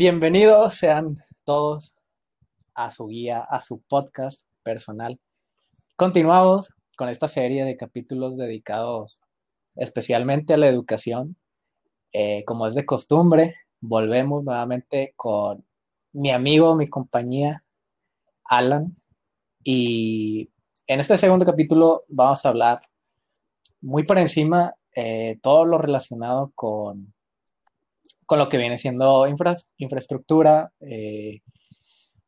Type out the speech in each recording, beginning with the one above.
Bienvenidos sean todos a su guía, a su podcast personal. Continuamos con esta serie de capítulos dedicados especialmente a la educación. Eh, como es de costumbre, volvemos nuevamente con mi amigo, mi compañía, Alan. Y en este segundo capítulo vamos a hablar muy por encima eh, todo lo relacionado con, con lo que viene siendo infraestructura, eh,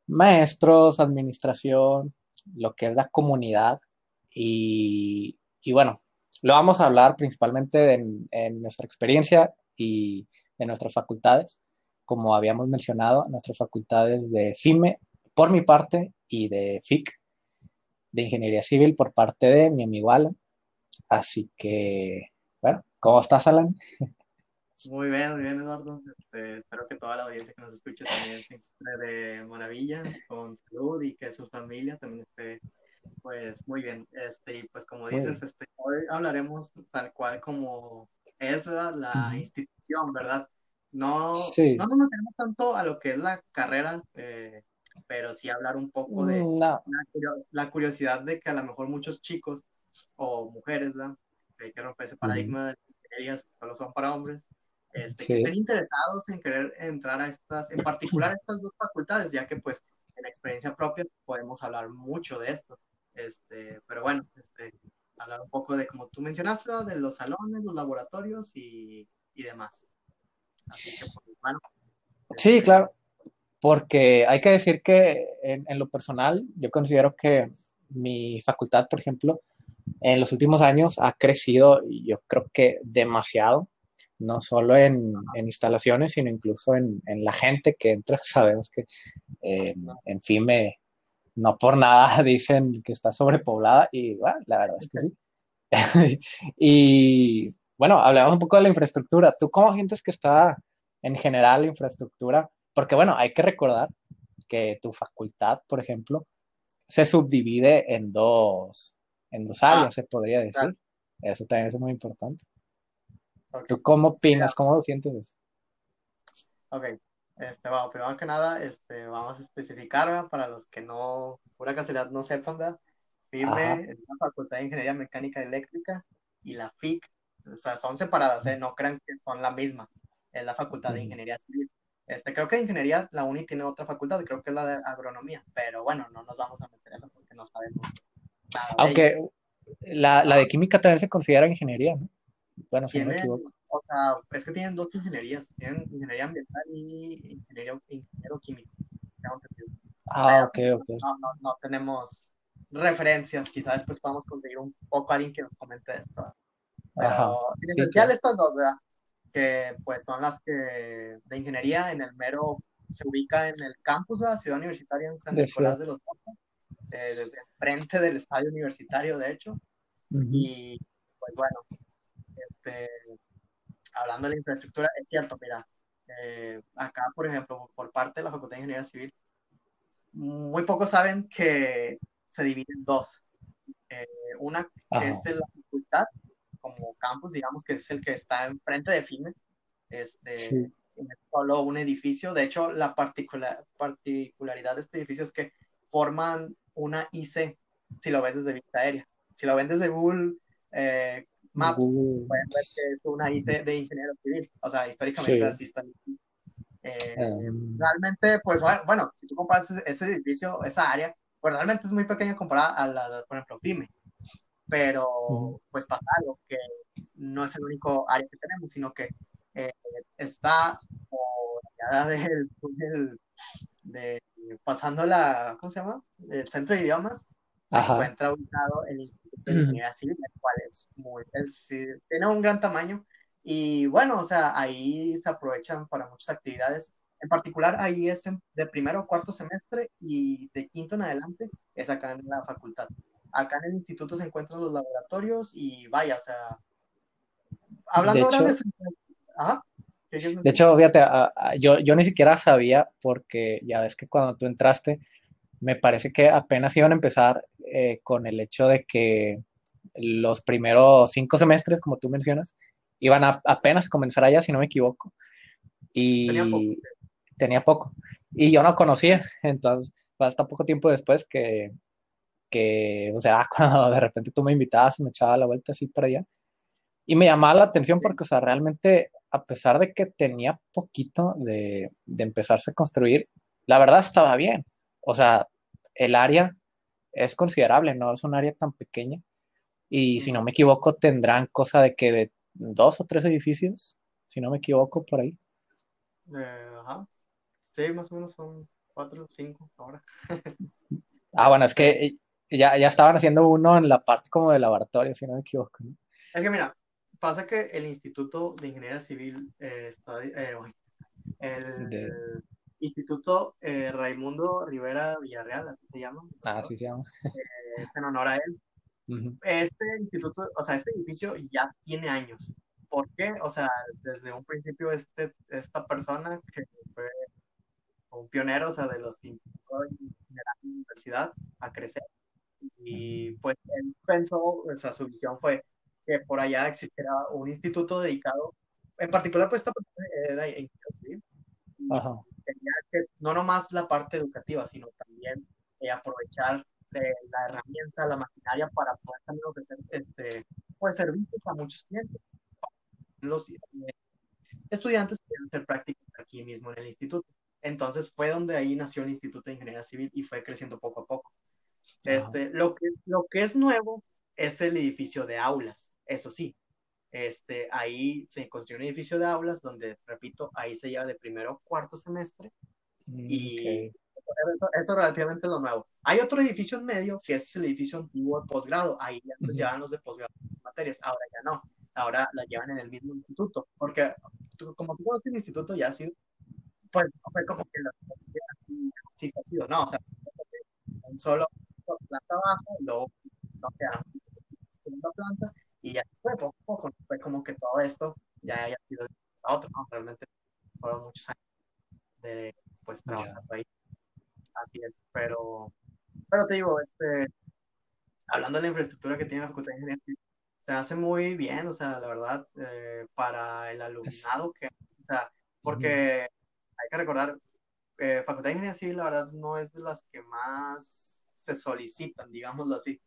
maestros, administración, lo que es la comunidad. Y, bueno, lo vamos a hablar principalmente en, nuestra experiencia y de nuestras facultades, como habíamos mencionado, nuestras facultades de FIME por mi parte y de FIC, de Ingeniería Civil por parte de mi amigo Alan. Así que, bueno, ¿cómo estás, Alan? Muy bien, muy bien, Eduardo. Este, espero que toda la audiencia que nos escuche también se de maravilla, con salud y que su familia también esté, pues, muy bien. Este, y pues, como dices, este, hoy hablaremos tal cual como es la institución, ¿verdad? No, no nos metemos tanto a lo que es la carrera, eh, pero sí hablar un poco de mm, la, curiosidad de que a lo mejor muchos chicos o mujeres, ¿verdad? Que romper ese paradigma de ingenierías solo son para hombres, este, que estén interesados en querer entrar a estas, en particular a estas dos facultades, ya que pues en experiencia propia podemos hablar mucho de esto. Este, pero bueno, este, hablar un poco de, como tú mencionaste, de los salones, los laboratorios y, y demás. Así que, pues, bueno. Sí, este, claro, porque hay que decir que en, en, lo personal, yo considero que mi facultad, por ejemplo, en los últimos años ha crecido, yo creo que demasiado no solo en, instalaciones, sino incluso en, la gente que entra. Sabemos que eh, en FIME no por nada dicen que está sobrepoblada y bueno, la verdad es que sí. y bueno, hablemos un poco de la infraestructura. ¿Tú cómo sientes que está en general la infraestructura? Porque bueno, hay que recordar que tu facultad, por ejemplo, se subdivide en dos, en dos áreas, ah, se podría decir. Eso también es muy importante. ¿Tú cómo opinas? ¿Cómo lo sientes eso? Ok, este, bueno, primero que nada, este, vamos a especificar para los que no, pura casualidad no sepan, ¿verdad? FIBRE es la Facultad de Ingeniería Mecánica y Eléctrica y la FIC, o sea, son separadas, ¿eh? no crean que son la misma, es la Facultad de Ingeniería Civil. Este, creo que de Ingeniería la UNI tiene otra facultad, creo que es la de Agronomía, pero bueno, no nos vamos a meter eso porque no sabemos nada Aunque la, la de Química también se considera ingeniería, ¿no? Bueno, si no me equivoco. O sea, es que tienen dos ingenierías. Tienen ingeniería ambiental y ingeniería, ingeniero químico. Ah, ok, ok. No, no, no tenemos referencias. Quizás después podamos conseguir un poco a alguien que nos comente esto. Pero en esencial estas dos, ¿verdad? Que pues son las que de ingeniería en el mero se ubica en el campus de la ciudad universitaria en San Nicolás de los Montes, eh, desde frente del estadio universitario, de hecho. Y pues bueno, este, hablando de la infraestructura, es cierto, mira, eh, acá, por ejemplo, por parte de la Facultad de Ingeniería Civil, muy pocos saben que se divide en dos. Eh, una que es la facultad, como campus, digamos, que es el que está enfrente de FIME, este, solo un edificio. De hecho, la particular, particularidad de este edificio es que forman una IC, si lo ves desde vista aérea. Si lo ven desde Google, eh, Maps, pueden ver que es una IC de ingeniero civil, o sea, históricamente así está. Eh, em. realmente, pues bueno, si tú comparas ese, edificio, esa área, pues realmente es muy pequeña comparada a la, por ejemplo, FIME, pero pues pasa algo, que no es el único área que tenemos, sino que eh, está por allá del túnel de, pasando la, ¿cómo se llama? El centro de idiomas, se encuentra ubicado el Civil, el cual es muy, tiene un gran tamaño y bueno, o sea, ahí se aprovechan para muchas actividades. En particular, ahí es de primero o cuarto semestre y de quinto en adelante es acá en la facultad. Acá en el instituto se encuentran los laboratorios y vaya, o sea, hablando de hecho, de... De hecho, fíjate, yo, yo ni siquiera sabía porque ya ves que cuando tú entraste, me parece que apenas iban a empezar eh, con el hecho de que los primeros cinco semestres, como tú mencionas, iban a apenas a comenzar allá, si no me equivoco. Y tenía poco. Y yo no conocía, entonces fue hasta poco tiempo después que, que, o sea, cuando de repente tú me invitabas y me echaba la vuelta así para allá. Y me llamaba la atención porque, o sea, realmente, a pesar de que tenía poquito de, de empezarse a construir, la verdad estaba bien. O sea, el área es considerable, no es un área tan pequeña. Y si no me equivoco, tendrán cosa de que de dos o tres edificios, si no me equivoco, por ahí. Eh, ajá. Sí, más o menos son cuatro o cinco ahora. ah, bueno, es que ya, ya estaban haciendo uno en la parte como de laboratorio, si no me equivoco. Es que mira, pasa que el Instituto de Ingeniería Civil eh, está, eh, el, Instituto eh, Raimundo Rivera Villarreal, así se llama. Ah, sí se llama. Eh, en honor a él. Este instituto, o sea, este edificio ya tiene años. ¿Por qué? O sea, desde un principio este, esta persona que fue un pionero, o sea, de los que generar la universidad a crecer. Y pues él pensó, o sea, su visión fue que por allá existiera un instituto dedicado, en particular pues esta persona era ingeniero civil, Ajá no nomás la parte educativa, sino también eh, aprovechar eh, la herramienta, la maquinaria para poder también ofrecer este, pues, servicios a muchos clientes. Los eh, estudiantes pueden hacer prácticas aquí mismo en el instituto. Entonces fue donde ahí nació el Instituto de Ingeniería Civil y fue creciendo poco a poco. Este, lo, que, lo que es nuevo es el edificio de aulas, eso sí. Este, ahí se construyó un edificio de aulas donde, repito, ahí se lleva de primero a cuarto semestre mm, y eso, es relativamente lo nuevo. Hay otro edificio en medio que es el edificio antiguo de posgrado, ahí ya uh llevan los de posgrado materias, ahora ya no, ahora la llevan en el mismo instituto, porque como tú conoces el instituto ya ha sido, pues fue como que la sí está chido, no, o sea, un solo planta abajo, luego no quedaron segunda planta y ya fue poco a poco, fue como que todo esto ya haya sido a otro, ¿no? Realmente fueron muchos años de pues trabajando ahí. Así es, pero, pero te digo, este, hablando de la infraestructura que tiene la Facultad de Ingeniería, se hace muy bien, o sea, la verdad, eh, para el alumnado que, o sea, porque hay que recordar, eh, Facultad de Ingeniería Civil, la verdad, no es de las que más se solicitan, digámoslo así.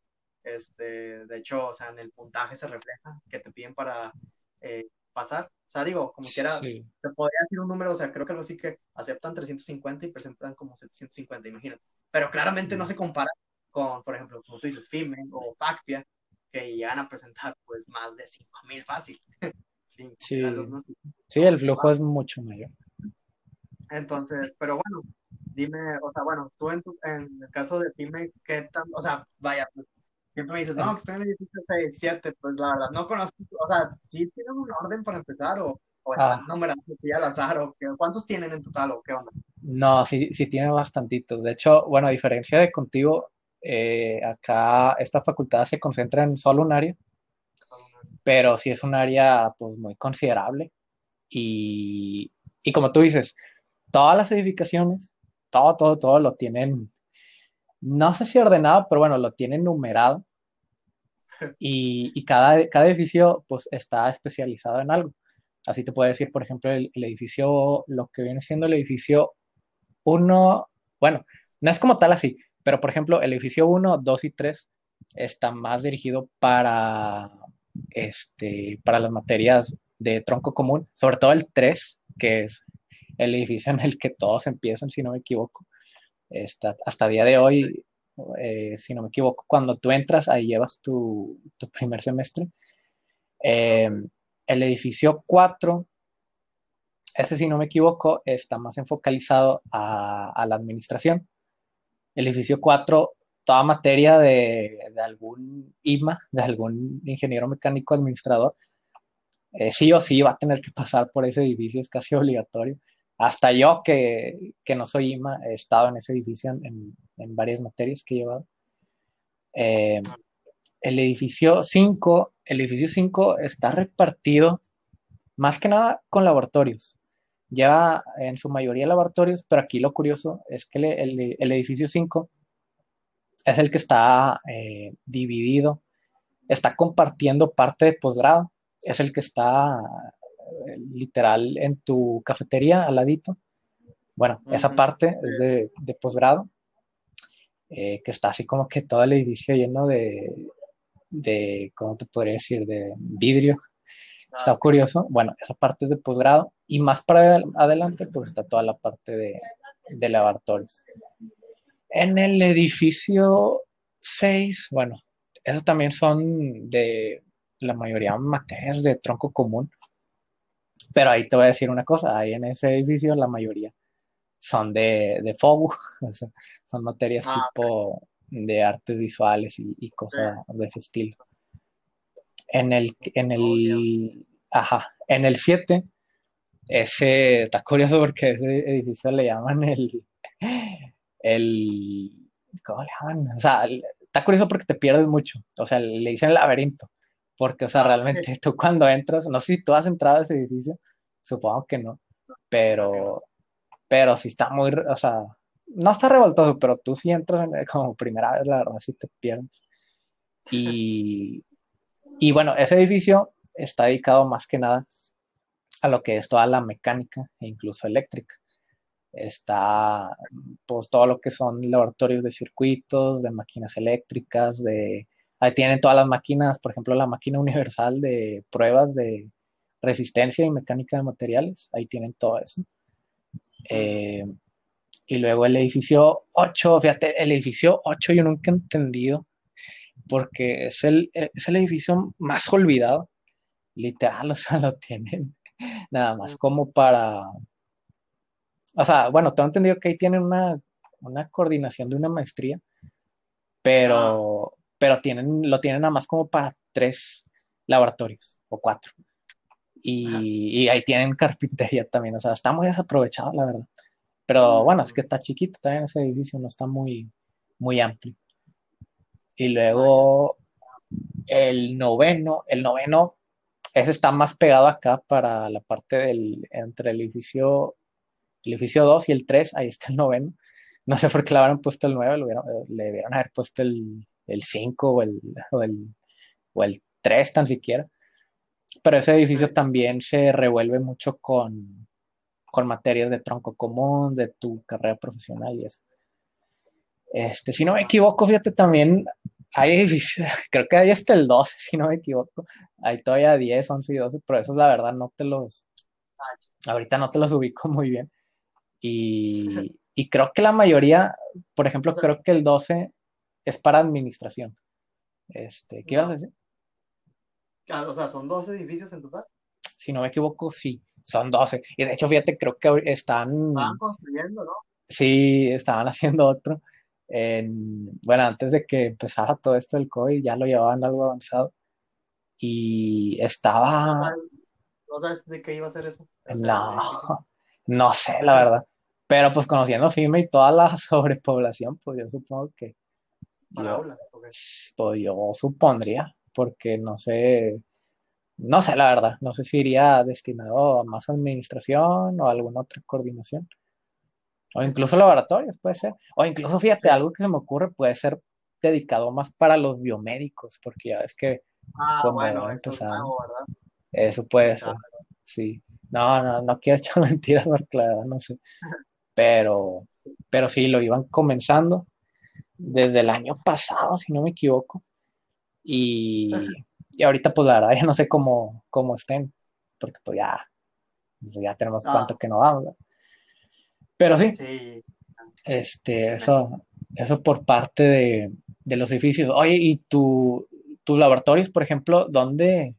Este, de hecho, o sea, en el puntaje se refleja que te piden para eh, pasar. O sea, digo, como quiera, te podría decir un número, o sea, creo que algo así que aceptan 350 y presentan como 750, imagínate. Pero claramente no se compara con, por ejemplo, como tú dices, FIME o FACPIA, que llegan a presentar pues más de 5000 fácil. sí, sí. el flujo es mucho mayor. Entonces, pero bueno, dime, o sea, bueno, tú en, en el caso de FIME, ¿qué tan, o sea, vaya, pues, Siempre me dices, no, que estoy en el edificio 6, 7, pues la verdad, no conozco, o sea, ¿sí tienen un orden para empezar o, o están ah. numerados al azar o qué, cuántos tienen en total o qué onda? No, sí, sí tiene bastantitos. De hecho, bueno, a diferencia de contigo, eh, acá esta facultad se concentra en solo un área, pero sí es un área pues muy considerable y, y como tú dices, todas las edificaciones, todo, todo, todo lo tienen no sé si ordenado, pero bueno, lo tienen numerado. Y, cada, cada edificio pues está especializado en algo. Así te puedo decir, por ejemplo, el, edificio, lo que viene siendo el edificio 1, bueno, no es como tal así, pero por ejemplo, el edificio 1, 2 y 3 está más dirigido para, este, para las materias de tronco común, sobre todo el 3, que es el edificio en el que todos empiezan, si no me equivoco hasta día de hoy, eh, si no me equivoco, cuando tú entras, ahí llevas tu, primer semestre. Eh, el edificio 4, ese si no me equivoco, está más enfocalizado a, la administración. El edificio 4, toda materia de, algún IMA, de algún ingeniero mecánico administrador, eh, sí o sí va a tener que pasar por ese edificio, es casi obligatorio. Hasta yo, que, no soy IMA, he estado en ese edificio en, varias materias que he llevado. Eh, el edificio 5, el edificio 5 está repartido más que nada con laboratorios. Lleva en su mayoría laboratorios, pero aquí lo curioso es que el, edificio 5 es el que está eh, dividido, está compartiendo parte de posgrado, es el que está literal en tu cafetería al ladito. Bueno, esa parte es de, de posgrado, eh, que está así como que todo el edificio lleno de, de, ¿cómo te podría decir?, de vidrio. Está ah, curioso. Bueno, esa parte es de posgrado y más para adelante, pues está toda la parte de, de laboratorios. En el edificio 6, bueno, esos también son de la mayoría materias de tronco común. Pero ahí te voy a decir una cosa, ahí en ese edificio la mayoría son de, de FOBU, son materias ah, tipo de artes visuales y, cosas de ese estilo. En el, en el, ajá, en el 7, ese, está curioso porque ese edificio le llaman el, el, ¿cómo le llaman? O sea, está curioso porque te pierdes mucho, o sea, le dicen laberinto, porque, o sea, ah, realmente tú cuando entras, no sé si tú has entrado a ese edificio, supongo que no, pero, pero sí está muy, o sea, no está revoltoso, pero tú si entras como primera vez, la verdad, sí te pierdes. Y, y bueno, ese edificio está dedicado más que nada a lo que es toda la mecánica e incluso eléctrica. Está pues todo lo que son laboratorios de circuitos, de máquinas eléctricas, de ahí tienen todas las máquinas, por ejemplo, la máquina universal de pruebas de resistencia y mecánica de materiales, ahí tienen todo eso. Eh, y luego el edificio 8, fíjate, el edificio 8 yo nunca he entendido, porque es el, es el edificio más olvidado, literal, o sea, lo tienen nada más como para, o sea, bueno, tengo entendido que ahí tienen una, una coordinación de una maestría, pero, pero tienen, lo tienen nada más como para tres laboratorios o cuatro. Y, y, ahí tienen carpintería también, o sea, está muy desaprovechado, la verdad. Pero bueno, es que está chiquito también ese edificio, no está muy, muy amplio. Y luego el noveno, el noveno, ese está más pegado acá para la parte del, entre el edificio, el edificio 2 y el 3, ahí está el noveno. No sé por qué le habrán puesto el 9, le, debieron haber puesto el, el 5 o el, o el, o el 3 tan siquiera. Pero ese edificio también se revuelve mucho con, con materias de tronco común, de tu carrera profesional y eso. Este, si no me equivoco, fíjate también, hay, creo que hay hasta el 12, si no me equivoco. Hay todavía 10, 11 y 12, pero eso es la verdad, no te los, ahorita no te los ubico muy bien. Y, y creo que la mayoría, por ejemplo, creo que el 12 es para administración. Este, ¿Qué ibas a decir? Ah, o sea, ¿son 12 edificios en total? Si no me equivoco, sí son 12. Y de hecho, fíjate, creo que están... Estaban construyendo, ¿no? Sí, estaban haciendo otro. bueno, antes de que empezara todo esto del COVID, ya lo llevaban algo avanzado. Y estaba... ¿No sabes de qué iba a ser eso? no, no sé, la verdad. Pero pues conociendo FIME y toda la sobrepoblación, pues yo supongo que... Yo, pues yo supondría, porque no sé, no sé, la verdad, no sé si iría destinado a más administración o alguna otra coordinación. O incluso laboratorios, puede ser. O incluso, fíjate, algo que se me ocurre puede ser dedicado más para los biomédicos, porque ya ves que ah, bueno, eso, eso puede ser. Sí. No, no, no quiero echar mentiras porque la verdad no sé. Pero, pero sí, lo iban comenzando desde el año pasado, si no me equivoco. Y, y ahorita, pues la verdad, ya no sé cómo, cómo estén, porque pues ya, pues, ya tenemos ah. cuánto que no vamos. Pero sí, este, eso, eso por parte de, de, los edificios. Oye, ¿y tu, tus laboratorios, por ejemplo, dónde,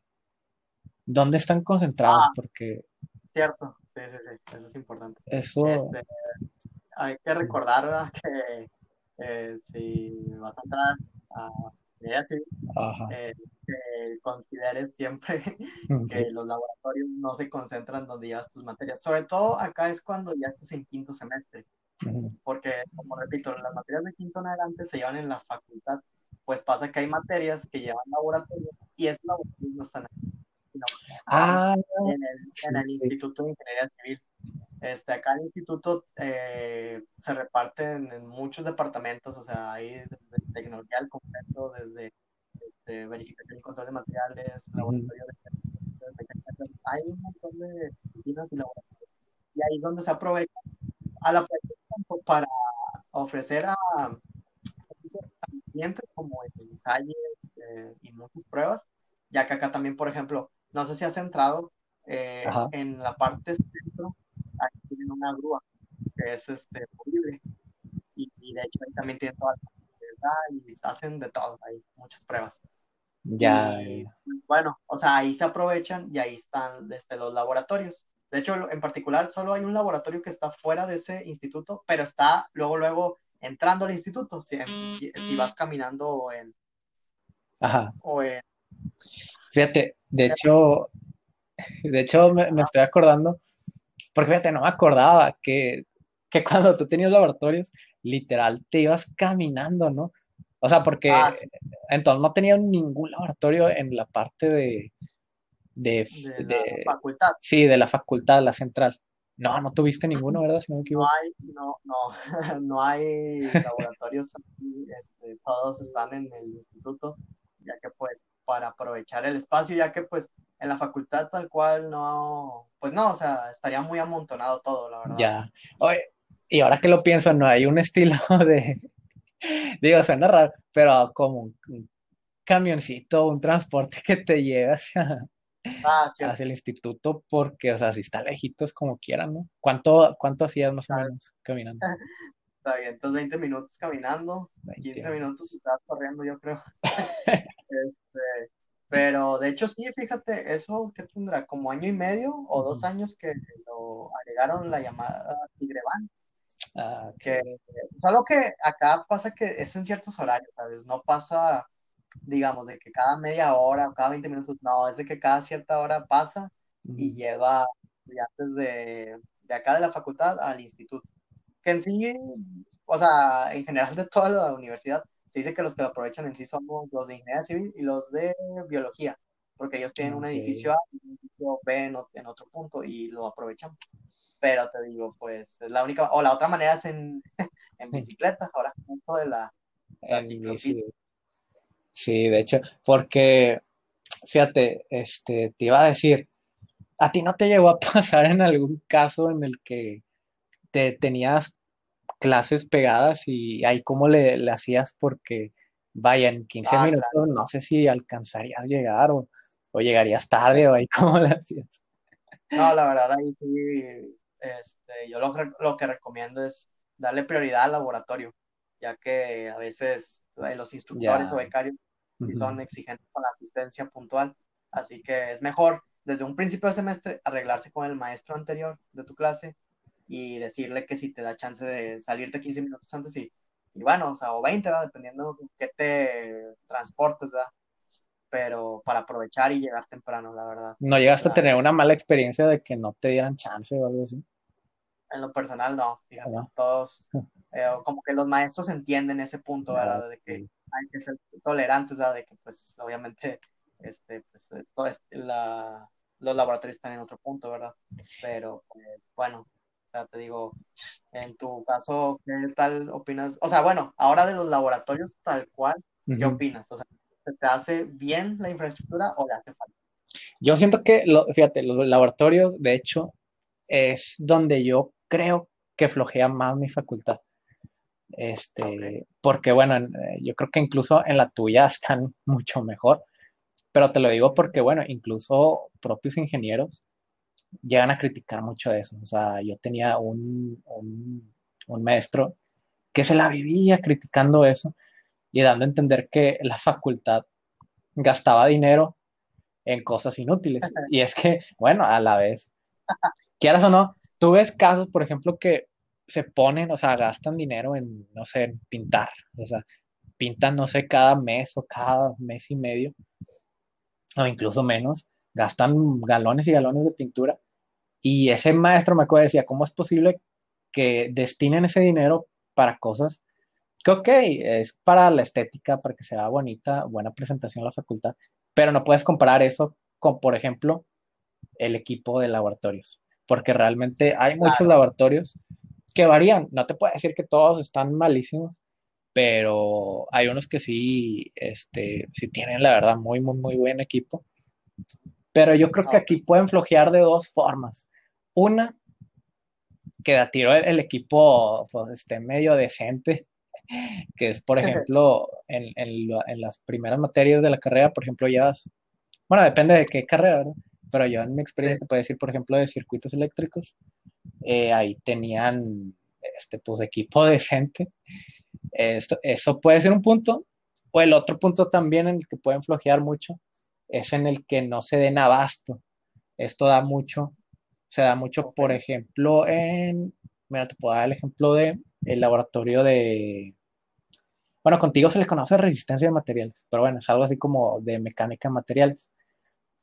dónde están concentrados? Ah, porque... Cierto, sí, sí, sí, eso es importante. Eso... Este, hay que recordar ¿verdad? que eh, si vas a entrar a eh, que consideres siempre que los laboratorios no se concentran donde llevas tus materias. Sobre todo acá es cuando ya estás en quinto semestre, porque, como repito, las materias de quinto en adelante se llevan en la facultad. Pues pasa que hay materias que llevan laboratorio y esos laboratorios no están ah, en el, en el Instituto de Ingeniería Civil. Este, acá el instituto eh, se reparte en, muchos departamentos, o sea, hay desde tecnología al completo, desde, este, verificación y control de materiales, laboratorio de, hay un montón de oficinas y laboratorios. Y ahí es donde se aprovecha a la para ofrecer a, clientes como ensayos eh, y muchas pruebas, ya que acá también, por ejemplo, no sé si has entrado eh, en la parte centro, aquí tienen una grúa que es este movible y, de hecho ahí también tienen todas las y hacen de todo, hay muchas pruebas. Ya. Pues, bueno, o sea, ahí se aprovechan y ahí están desde los laboratorios. De hecho, en particular, solo hay un laboratorio que está fuera de ese instituto, pero está luego, luego entrando al instituto, si, si vas caminando en... Ajá. O en... Fíjate, de hecho, de hecho me, estoy acordando, porque fíjate, no me acordaba que, que cuando tú tenías laboratorios, literal, te ibas caminando, ¿no? O sea, porque ah, entonces no tenía ningún laboratorio en la parte de, de, la facultad. Sí, de la facultad, la central. No, no tuviste ninguno, ¿verdad? Si no, no hay, no, no, no hay laboratorios este, todos están en el instituto, ya que pues para aprovechar el espacio, ya que pues en la facultad tal cual no, pues no, o sea, estaría muy amontonado todo, la verdad. Ya, oye, y ahora que lo pienso, no hay un estilo de, digo, suena raro, pero como un camioncito, un transporte que te lleve hacia, Ah, hacia el instituto, porque, o sea, si está lejitos como quieran, ¿no? ¿Cuánto, cuánto hacías más o menos caminando? Está bien, entonces 20 minutos caminando, 15 minutos estás corriendo, yo creo. este, pero de hecho, sí, fíjate, eso que tendrá como año y medio o dos años que lo agregaron la llamada Tigreban. Ah, que solo que acá pasa que es en ciertos horarios, ¿sabes? No pasa digamos, de que cada media hora o cada 20 minutos, no, es de que cada cierta hora pasa y lleva estudiantes de, de acá de la facultad al instituto. Que en sí, o sea, en general de toda la universidad, se dice que los que lo aprovechan en sí son los de ingeniería civil y los de biología, porque ellos tienen un edificio A y un edificio B en, otro punto y lo aprovechan. Pero te digo, pues es la única, o la otra manera es en, en bicicleta, ahora, punto de la, la Sí, de hecho, porque, fíjate, este, te iba a decir, ¿a ti no te llegó a pasar en algún caso en el que te tenías clases pegadas y ahí cómo le, hacías? Porque, vaya, en 15 ah, minutos no sé si alcanzarías a llegar o, llegarías tarde o ahí cómo le hacías. No, la verdad, ahí sí, este, yo lo, lo que recomiendo es darle prioridad al laboratorio, ya que a veces los instructores o becarios si son exigentes con la asistencia puntual. Así que es mejor desde un principio de semestre arreglarse con el maestro anterior de tu clase y decirle que si te da chance de salirte 15 minutos antes y, y bueno, o sea, o 20, ¿verdad? dependiendo de qué te transportes, ¿verdad? pero para aprovechar y llegar temprano, la verdad. ¿No llegaste a tener una mala experiencia de que no te dieran chance o algo así? En lo personal, no, fíjate, todos, eh, como que los maestros entienden ese punto, ¿verdad? De que hay que ser tolerantes, ¿verdad? De que, pues, obviamente, este, pues, eh, todo este, la, los laboratorios están en otro punto, ¿verdad? Pero, pues, bueno, sea, te digo, en tu caso, ¿qué tal opinas? O sea, bueno, ahora de los laboratorios tal cual, ¿qué opinas? O sea, ¿te hace bien la infraestructura o le hace falta? Yo siento que, lo, fíjate, los laboratorios, de hecho, es donde yo creo que flojea más mi facultad. Este, porque bueno, eh, yo creo que incluso en la tuya están mucho mejor, pero te lo digo porque bueno, incluso propios ingenieros llegan a criticar mucho eso. O sea, yo tenía un, un, un maestro que se la vivía criticando eso y dando a entender que la facultad gastaba dinero en cosas inútiles. Y es que, bueno, a la vez, quieras o no, tú ves casos, por ejemplo, que se ponen, o sea, gastan dinero en, no sé, en pintar, o sea, pintan, no sé, cada mes o cada mes y medio, o incluso menos, gastan galones y galones de pintura. Y ese maestro me acuerdo decía, ¿cómo es posible que destinen ese dinero para cosas que, ok, es para la estética, para que sea bonita, buena presentación en la facultad, pero no puedes comparar eso con, por ejemplo, el equipo de laboratorios, porque realmente hay muchos laboratorios que varían. No te puedo decir que todos están malísimos, pero hay unos que sí, este, sí tienen la verdad muy, muy, muy buen equipo. Pero yo creo que aquí pueden flojear de dos formas. Una, que a tiro el, equipo pues, esté medio decente, que es, por ejemplo, en, en, las primeras materias de la carrera, por ejemplo, ya, bueno, depende de qué carrera, ¿verdad? Pero yo en mi experiencia te puedo decir, por ejemplo, de circuitos eléctricos, eh, ahí tenían, este, pues, equipo decente. Esto, eso puede ser un punto. O el otro punto también en el que pueden flojear mucho es en el que no se den abasto. Esto da mucho, se da mucho, por ejemplo, en, mira, te puedo dar el ejemplo de el laboratorio de, bueno, contigo se le conoce resistencia de materiales, pero bueno, es algo así como de mecánica de materiales.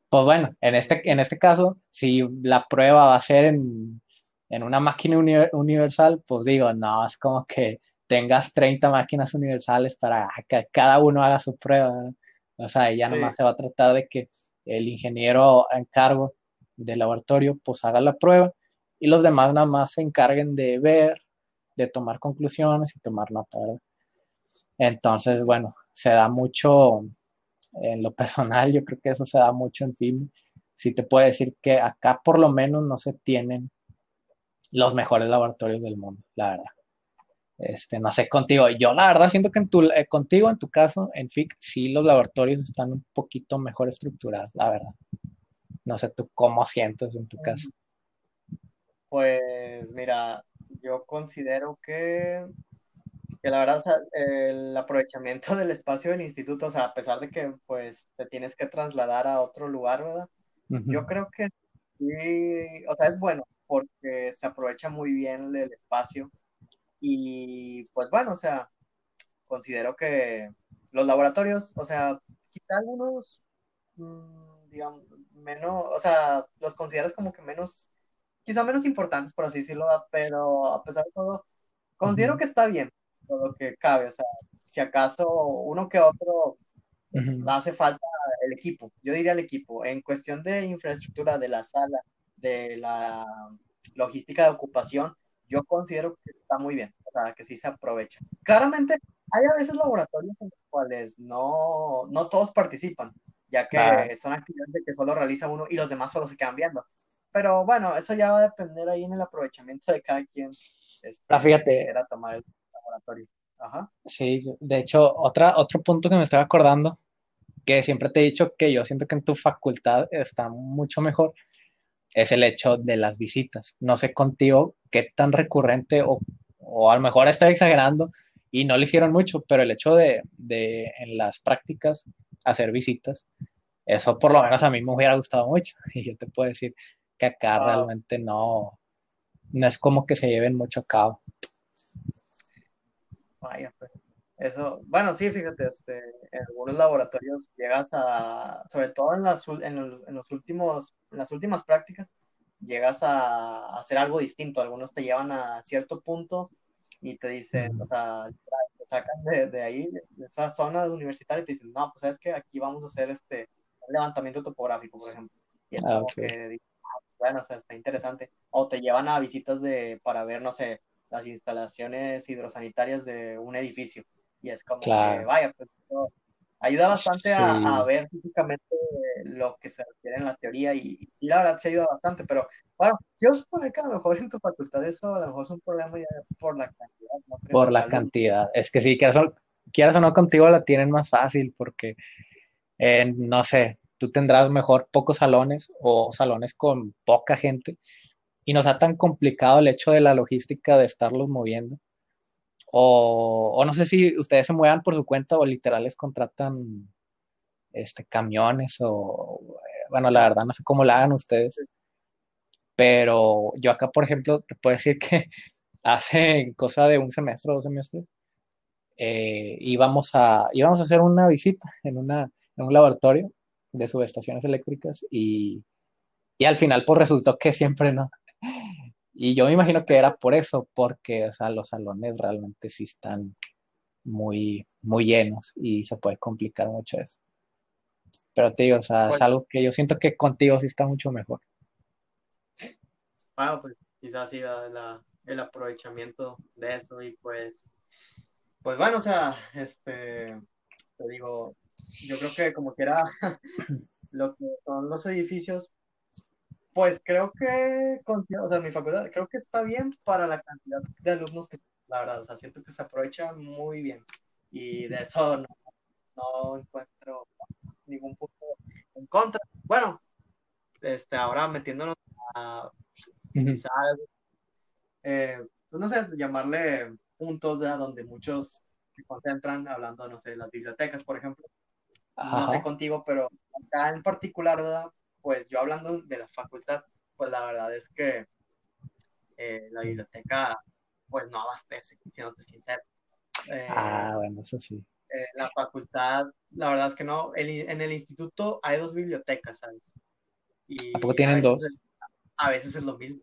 Pues bueno, en este, en este caso, si la prueba va a ser en, en una máquina universal, pues digo, no, es como que tengas 30 máquinas universales para que cada uno haga su prueba. O sea, ya nomás se va a tratar de que el ingeniero en cargo del laboratorio pues haga la prueba y los demás nada más se encarguen de ver, de tomar conclusiones y tomar nota, Entonces, bueno, se da mucho en lo personal, yo creo que eso se da mucho en film. Sí te puedo decir que acá por lo menos no se tienen los mejores laboratorios del mundo, la verdad. Este, no sé, contigo, yo la verdad siento que en tu, eh, contigo, en tu caso, en FIC, sí los laboratorios están un poquito mejor estructurados, la verdad. No sé tú cómo sientes en tu caso. Pues mira, yo considero que, que la verdad el aprovechamiento del espacio del instituto, o sea, a pesar de que pues te tienes que trasladar a otro lugar, ¿verdad? Yo creo que sí, o sea, es bueno porque se aprovecha muy bien el espacio y pues bueno, o sea, considero que los laboratorios, o sea, quizá algunos, mm, digamos, menos, o sea, los consideras como que menos, quizá menos importantes, por así decirlo, pero a pesar de todo, considero que está bien todo lo que cabe, o sea, si acaso uno que otro hace falta el equipo, yo diría el equipo, en cuestión de infraestructura de la sala, de la logística de ocupación, yo considero que está muy bien, o sea, que sí se aprovecha. Claramente, hay a veces laboratorios en los cuales no, no todos participan, ya que son actividades que solo realiza uno y los demás solo se quedan viendo. Pero bueno, eso ya va a depender ahí en el aprovechamiento de cada quien. Este, ah, fíjate. Era tomar el laboratorio. Ajá. Sí, de hecho, otra, otro punto que me estoy acordando, que siempre te he dicho que yo siento que en tu facultad está mucho mejor, es el hecho de las visitas. No sé contigo qué tan recurrente o, o a lo mejor estoy exagerando y no le hicieron mucho, pero el hecho de, de en las prácticas hacer visitas, eso por lo menos a mí me hubiera gustado mucho. Y yo te puedo decir que acá realmente no, no es como que se lleven mucho a cabo. Vaya, pues. Eso, bueno, sí, fíjate, este, en algunos laboratorios llegas a, sobre todo en las, en los, últimos, en las últimas prácticas, llegas a, hacer algo distinto. Algunos te llevan a cierto punto y te dicen, o sea, te sacan de, de, ahí, de esa zona universitaria y te dicen, no, pues sabes que aquí vamos a hacer este levantamiento topográfico, por ejemplo. Y es ah, como que, ah, bueno, o sea, está interesante. O te llevan a visitas de, para ver, no sé, las instalaciones hidrosanitarias de un edificio y es como que, vaya, pues ayuda bastante a, ver físicamente lo que se refiere en la teoría y, sí, la verdad se ayuda bastante, pero bueno, yo supongo que a lo mejor en tu facultad eso a lo mejor es un problema ya por la cantidad. por la cantidad, es que sí, quieras o, quieras o no contigo la tienen más fácil porque, eh, no sé, tú tendrás mejor pocos salones o salones con poca gente y no sea tan complicado el hecho de la logística de estarlos moviendo o, no sé si ustedes se muevan por su cuenta o literales contratan este, camiones o, bueno, la verdad no sé cómo la hagan ustedes. Pero yo acá, por ejemplo, te puedo decir que hace cosa de un semestre o dos semestres, eh, íbamos, a, íbamos a hacer una visita en, una, en un laboratorio de subestaciones eléctricas y, y al final pues resultó que siempre no, y yo me imagino que era por eso, porque o sea, los salones realmente sí están muy, muy llenos y se puede complicar mucho eso. Pero te digo, o sea, es pues algo que yo siento que contigo sí está mucho mejor. Bueno, pues quizás sí la, el aprovechamiento de eso y pues, pues bueno, o sea, este, te digo, yo creo que como que era lo que son los edificios Pues creo que, o sea, mi facultad, creo que está bien para la cantidad de alumnos que, la verdad, o sea, siento que se aprovecha muy bien. Y de eso no, no encuentro ningún punto en contra. Bueno, este, ahora metiéndonos a quizás, eh, pues no sé, llamarle puntos de donde muchos se concentran, hablando, no sé, de las bibliotecas, por ejemplo. No sé contigo, pero acá en particular, ¿verdad? Pues yo hablando de la facultad, pues la verdad es que eh, la biblioteca, pues no abastece, siéndote sincero. Eh, ah, bueno, eso sí. Eh, la facultad, la verdad es que no. en el instituto hay dos bibliotecas, ¿sabes? Y ¿A poco tienen dos? a veces es lo mismo,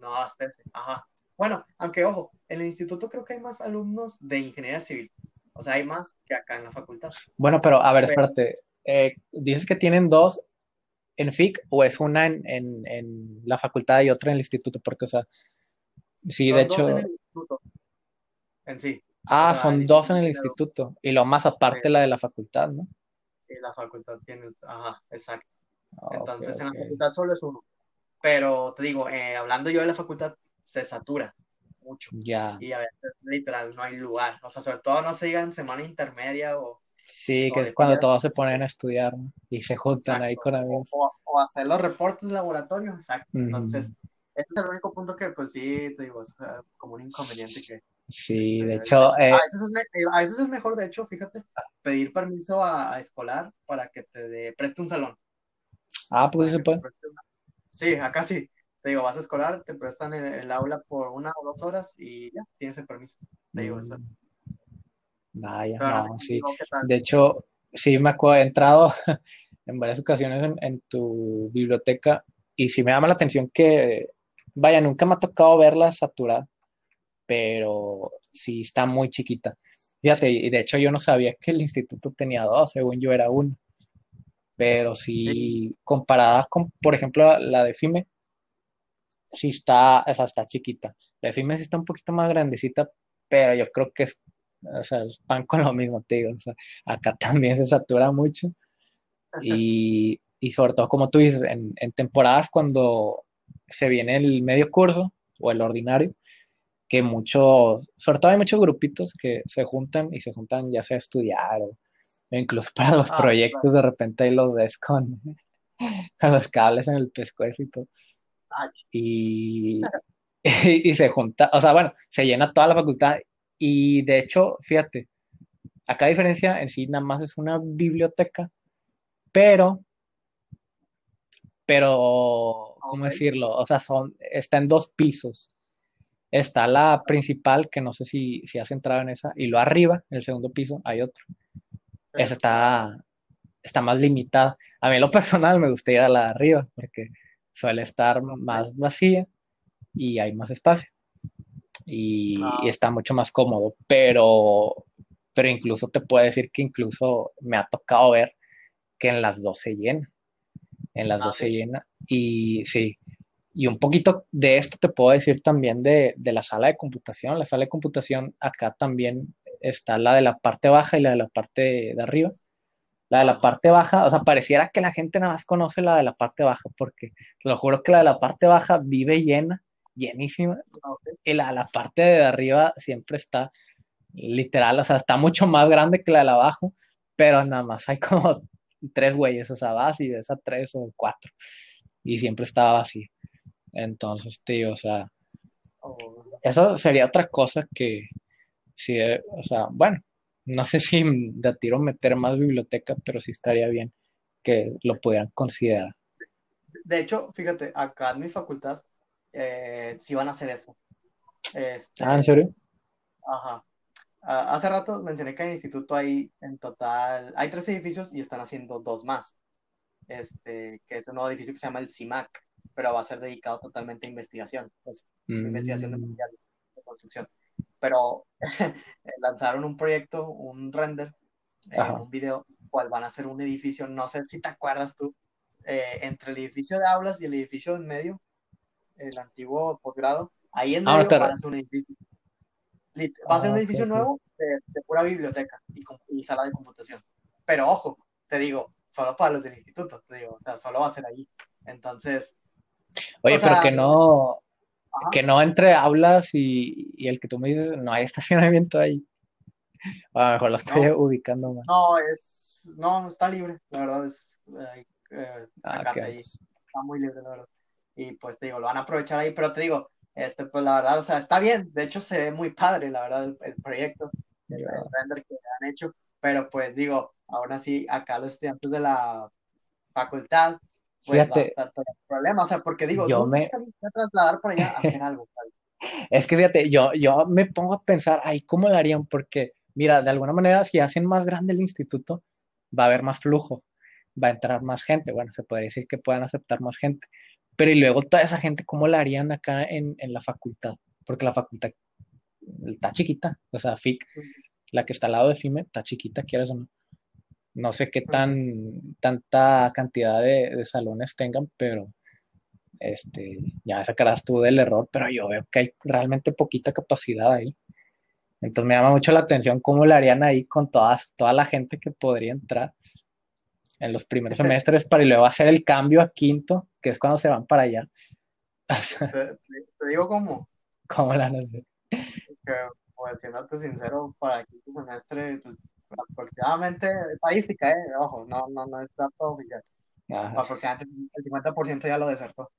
no abastece. Ajá. Bueno, aunque ojo, en el instituto creo que hay más alumnos de ingeniería civil. O sea, hay más que acá en la facultad. Bueno, pero a ver, espérate. Eh, ¿Dices que tienen dos en FIC o es una en, en, la facultad y otra en el instituto? Porque, o sea, sí, de hecho. en el instituto. En sí. Ah, son dos en el instituto. Y lo más aparte la de la facultad, ¿no? Y la facultad tiene. Ajá, exacto. Entonces, en la facultad solo es uno. Pero te digo, eh, hablando yo de la facultad, se satura mucho. Ya. Y a veces, literal, no hay lugar. O sea, sobre todo no se diga en semana intermedia o. Sí, que es cuando todos se ponen a estudiar y se juntan ahí con amigos. O, hacer los reportes de laboratorio, exacto. Entonces, ese es el único punto que, pues sí, te digo, es como un inconveniente que. Sí, de hecho. Eh, a, veces es, eh, a, veces es, mejor, de hecho, fíjate, pedir permiso a, escolar para que te preste un salón. Ah, pues sí se puede. Sí, acá sí te digo, vas a escolar, te prestan el, aula por una o dos horas y ya, tienes el permiso. Te digo, eso. Vaya, no, sí. De hecho, sí me he entrado en varias ocasiones en, tu biblioteca y sí me llama la atención que, vaya, nunca me ha tocado verla saturada, pero sí está muy chiquita. Fíjate, y de hecho yo no sabía que el instituto tenía dos, según yo era uno. Pero sí, comparada con, por ejemplo, la de FIME, sí está, o sea, está chiquita. La FIME sí está un poquito más grandecita, pero yo creo que es, o sea, van con lo mismo, te digo. O sea, acá también se satura mucho. Y, y sobre todo, como tú dices, en, en, temporadas cuando se viene el medio curso o el ordinario, que muchos, sobre todo hay muchos grupitos que se juntan y se juntan ya sea a estudiar o, incluso para los ah, proyectos, de repente ahí los ves con, con los cables en el pescuezo y todo. Y, y, se junta, o sea, bueno, se llena toda la facultad. Y de hecho, fíjate, acá a diferencia en sí nada más es una biblioteca, pero, pero, ¿cómo decirlo? O sea, son, está en dos pisos. Está la principal, que no sé si, si has entrado en esa, y lo arriba, en el segundo piso, hay otro. Esa está, está más limitada. A mí en lo personal me gustaría ir a la de arriba, porque suele estar más vacía y hay más espacio. Y, ah. está mucho más cómodo, pero, pero incluso te puedo decir que incluso me ha tocado ver que en las dos se llena. En las ah, dos se llena. Y sí, y un poquito de esto te puedo decir también de, de, la sala de computación. La sala de computación acá también está la de la parte baja y la de la parte de arriba. La de la parte baja, o sea, pareciera que la gente nada más conoce la de la parte baja, porque te lo juro que la de la parte baja vive llena, llenísima, y la la parte de arriba siempre está literal, o sea, está mucho más grande que la de abajo, pero nada más hay como tres güeyes, o sea, vas y ves a tres o cuatro, y siempre estaba así. Entonces, tío, o sea, eso sería otra cosa que, sí, o sea, bueno, no sé si de tiro meter más biblioteca, pero sí estaría bien que lo pudieran considerar. De hecho, fíjate, acá en mi facultad eh, sí van a hacer eso. Este, ah, ¿en serio? Ajá. hace rato mencioné que en el instituto hay en total, hay tres edificios y están haciendo dos más. Este, que es un nuevo edificio que se llama el CIMAC, pero va a ser dedicado totalmente a investigación, pues, investigación de mm. de construcción pero lanzaron un proyecto, un render, eh, un video, cual van a hacer un edificio, no sé si te acuerdas tú, eh, entre el edificio de aulas y el edificio en medio, el antiguo posgrado, ahí en ah, medio van a hacer un edificio. Va a ser un ah, edificio nuevo de, pura biblioteca y, y, sala de computación. Pero ojo, te digo, solo para los del instituto, te digo, o sea, solo va a ser ahí. Entonces, Oye, pero que no, que no entre aulas y, y, el que tú me dices, no hay estacionamiento ahí. a lo mejor lo estoy ubicando mal. No, es, no, está libre, la verdad es, eh, ah, ahí. Está muy libre, la verdad. Y pues te digo, lo van a aprovechar ahí, pero te digo, este, pues la verdad, o sea, está bien, de hecho se ve muy padre, la verdad, el, proyecto, el, render que han hecho, pero pues digo, aún así, acá los estudiantes de la facultad, pues va a estar todo el problema, o sea, porque digo, yo me voy a trasladar para allá a hacer algo. Es que fíjate, yo, yo me pongo a pensar, ay, ¿cómo lo harían? Porque, mira, de alguna manera, si hacen más grande el instituto, va a haber más flujo, va a entrar más gente, bueno, se podría decir que puedan aceptar más gente, pero y luego toda esa gente, ¿cómo la harían acá en, en la facultad? Porque la facultad está chiquita, o sea, FIC, la que está al lado de FIME, está chiquita, quieres o no. No sé qué tan, tanta cantidad de, de salones tengan, pero este, ya sacarás tú del error, pero yo veo que hay realmente poquita capacidad ahí. Entonces me llama mucho la atención cómo le harían ahí con todas, toda la gente que podría entrar en los primeros semestres para y luego hacer el cambio a quinto, que es cuando se van para allá. te, digo cómo. ¿Cómo la no sé? Que, pues siéndote sincero, para el quinto semestre, pues, aproximadamente, estadística, ¿eh? Ojo, no, no, no es dato oficial. Aproximadamente el 50% ya lo desertó.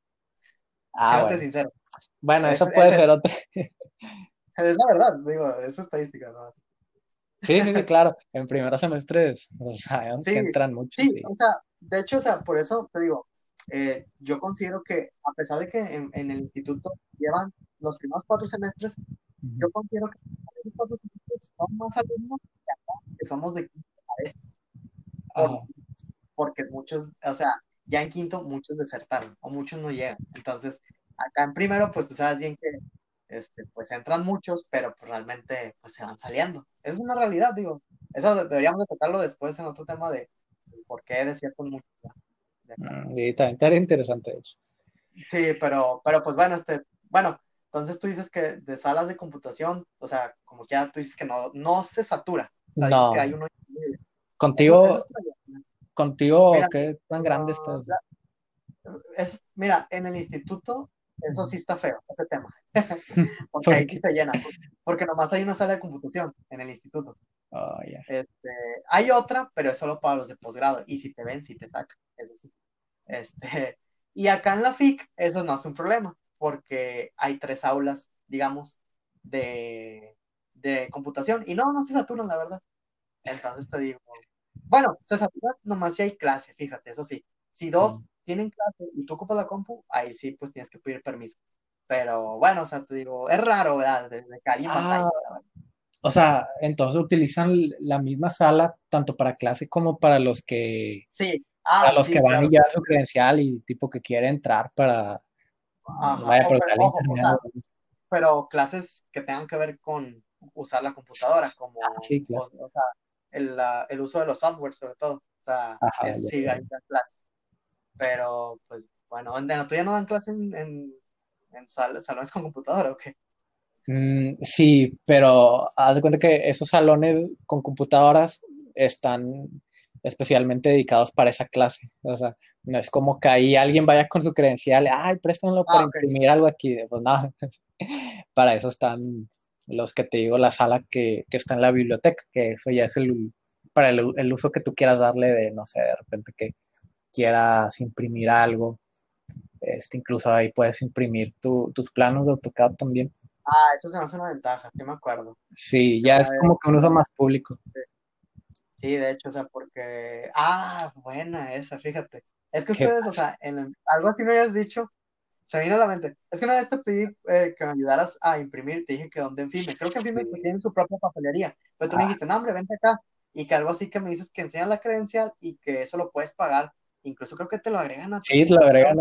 Ah, bueno. sincero. Bueno, eso puede ser otro. Es la verdad, digo, es estadística, ¿no? Sí, sí, sí, claro. En primeros semestres, o sea, entran muchos. Sí, o sea, de hecho, o sea, por eso te digo, eh, yo considero que a pesar de que en, el instituto llevan los primeros cuatro semestres, yo considero que los cuatro semestres son más alumnos que acá, que somos de quinto a este. porque muchos, o sea, ya en quinto muchos desertaron o muchos no llegan. Entonces, acá en primero, pues tú sabes bien que este, pues entran muchos, pero pues realmente pues se van saliendo. Es una realidad, digo. Eso deberíamos de tocarlo después en otro tema de, por qué de ciertos muchos. Mm, sí, también estaría interesante eso. Sí, pero, pero pues bueno, este, bueno, entonces tú dices que de salas de computación, o sea, como ya tú dices que no, no se satura. O sea, no. que hay uno... Contigo, contigo, ¿qué tan grande está? Es, mira, en el instituto eso sí está feo, ese tema. porque ahí sí se llena. Porque nomás hay una sala de computación en el instituto. Oh, este, hay otra, pero es solo para los de posgrado. Y si te ven, si te saca. Eso sí. Este, y acá en la FIC, eso no es un problema. Porque hay tres aulas, digamos, de, de computación. Y no, no se saturan, la verdad. Entonces te digo. Bueno, se saturan nomás si hay clase, fíjate, eso sí. Si dos tienen clase y tú ocupas la compu, ahí sí, pues tienes que pedir permiso. Pero bueno, o sea, te digo, es raro, ¿verdad? Desde ah, O sea, entonces utilizan la misma sala tanto para clase como para los que. Sí. Ah, para los que van y llevan su credencial y tipo que quiere entrar para. Ajá, pero, clases que tengan que ver con usar la computadora, como ah, sí, claro. o, sea, el, el, uso de los software sobre todo. O sea, sí, hay clases. Pero, pues, bueno, ¿en la tuya no dan clase en, en, en salones con computadora o qué? Mm, sí, pero haz de cuenta que esos salones con computadoras están especialmente dedicados para esa clase. O sea, no es como que ahí alguien vaya con su credencial, ay, para ah, imprimir algo aquí. Pues nada, para eso están los que te digo, la sala que, que, está en la biblioteca, que eso ya es el, para el, el, uso que tú quieras darle de, no sé, de repente que quieras imprimir algo. Este, incluso ahí puedes imprimir tus planos de AutoCAD también. Ah, eso se me hace una ventaja, sí me acuerdo. Sí, ya es como que un uso más público. Sí. De hecho, o sea, porque... Ah, buena esa, fíjate. Es que ustedes, o sea, en algo así me habías dicho, se vino a la mente. Es que una vez te pedí eh, que me ayudaras a imprimir, te dije que donde en Fime, creo que en Fime tienen su propia papelería, pero tú me ah. dijiste, no, hombre, vente acá, y que algo así que me dices que enseñas la credencial y que eso lo puedes pagar incluso creo que te lo agregan a Sí, te lo agregan.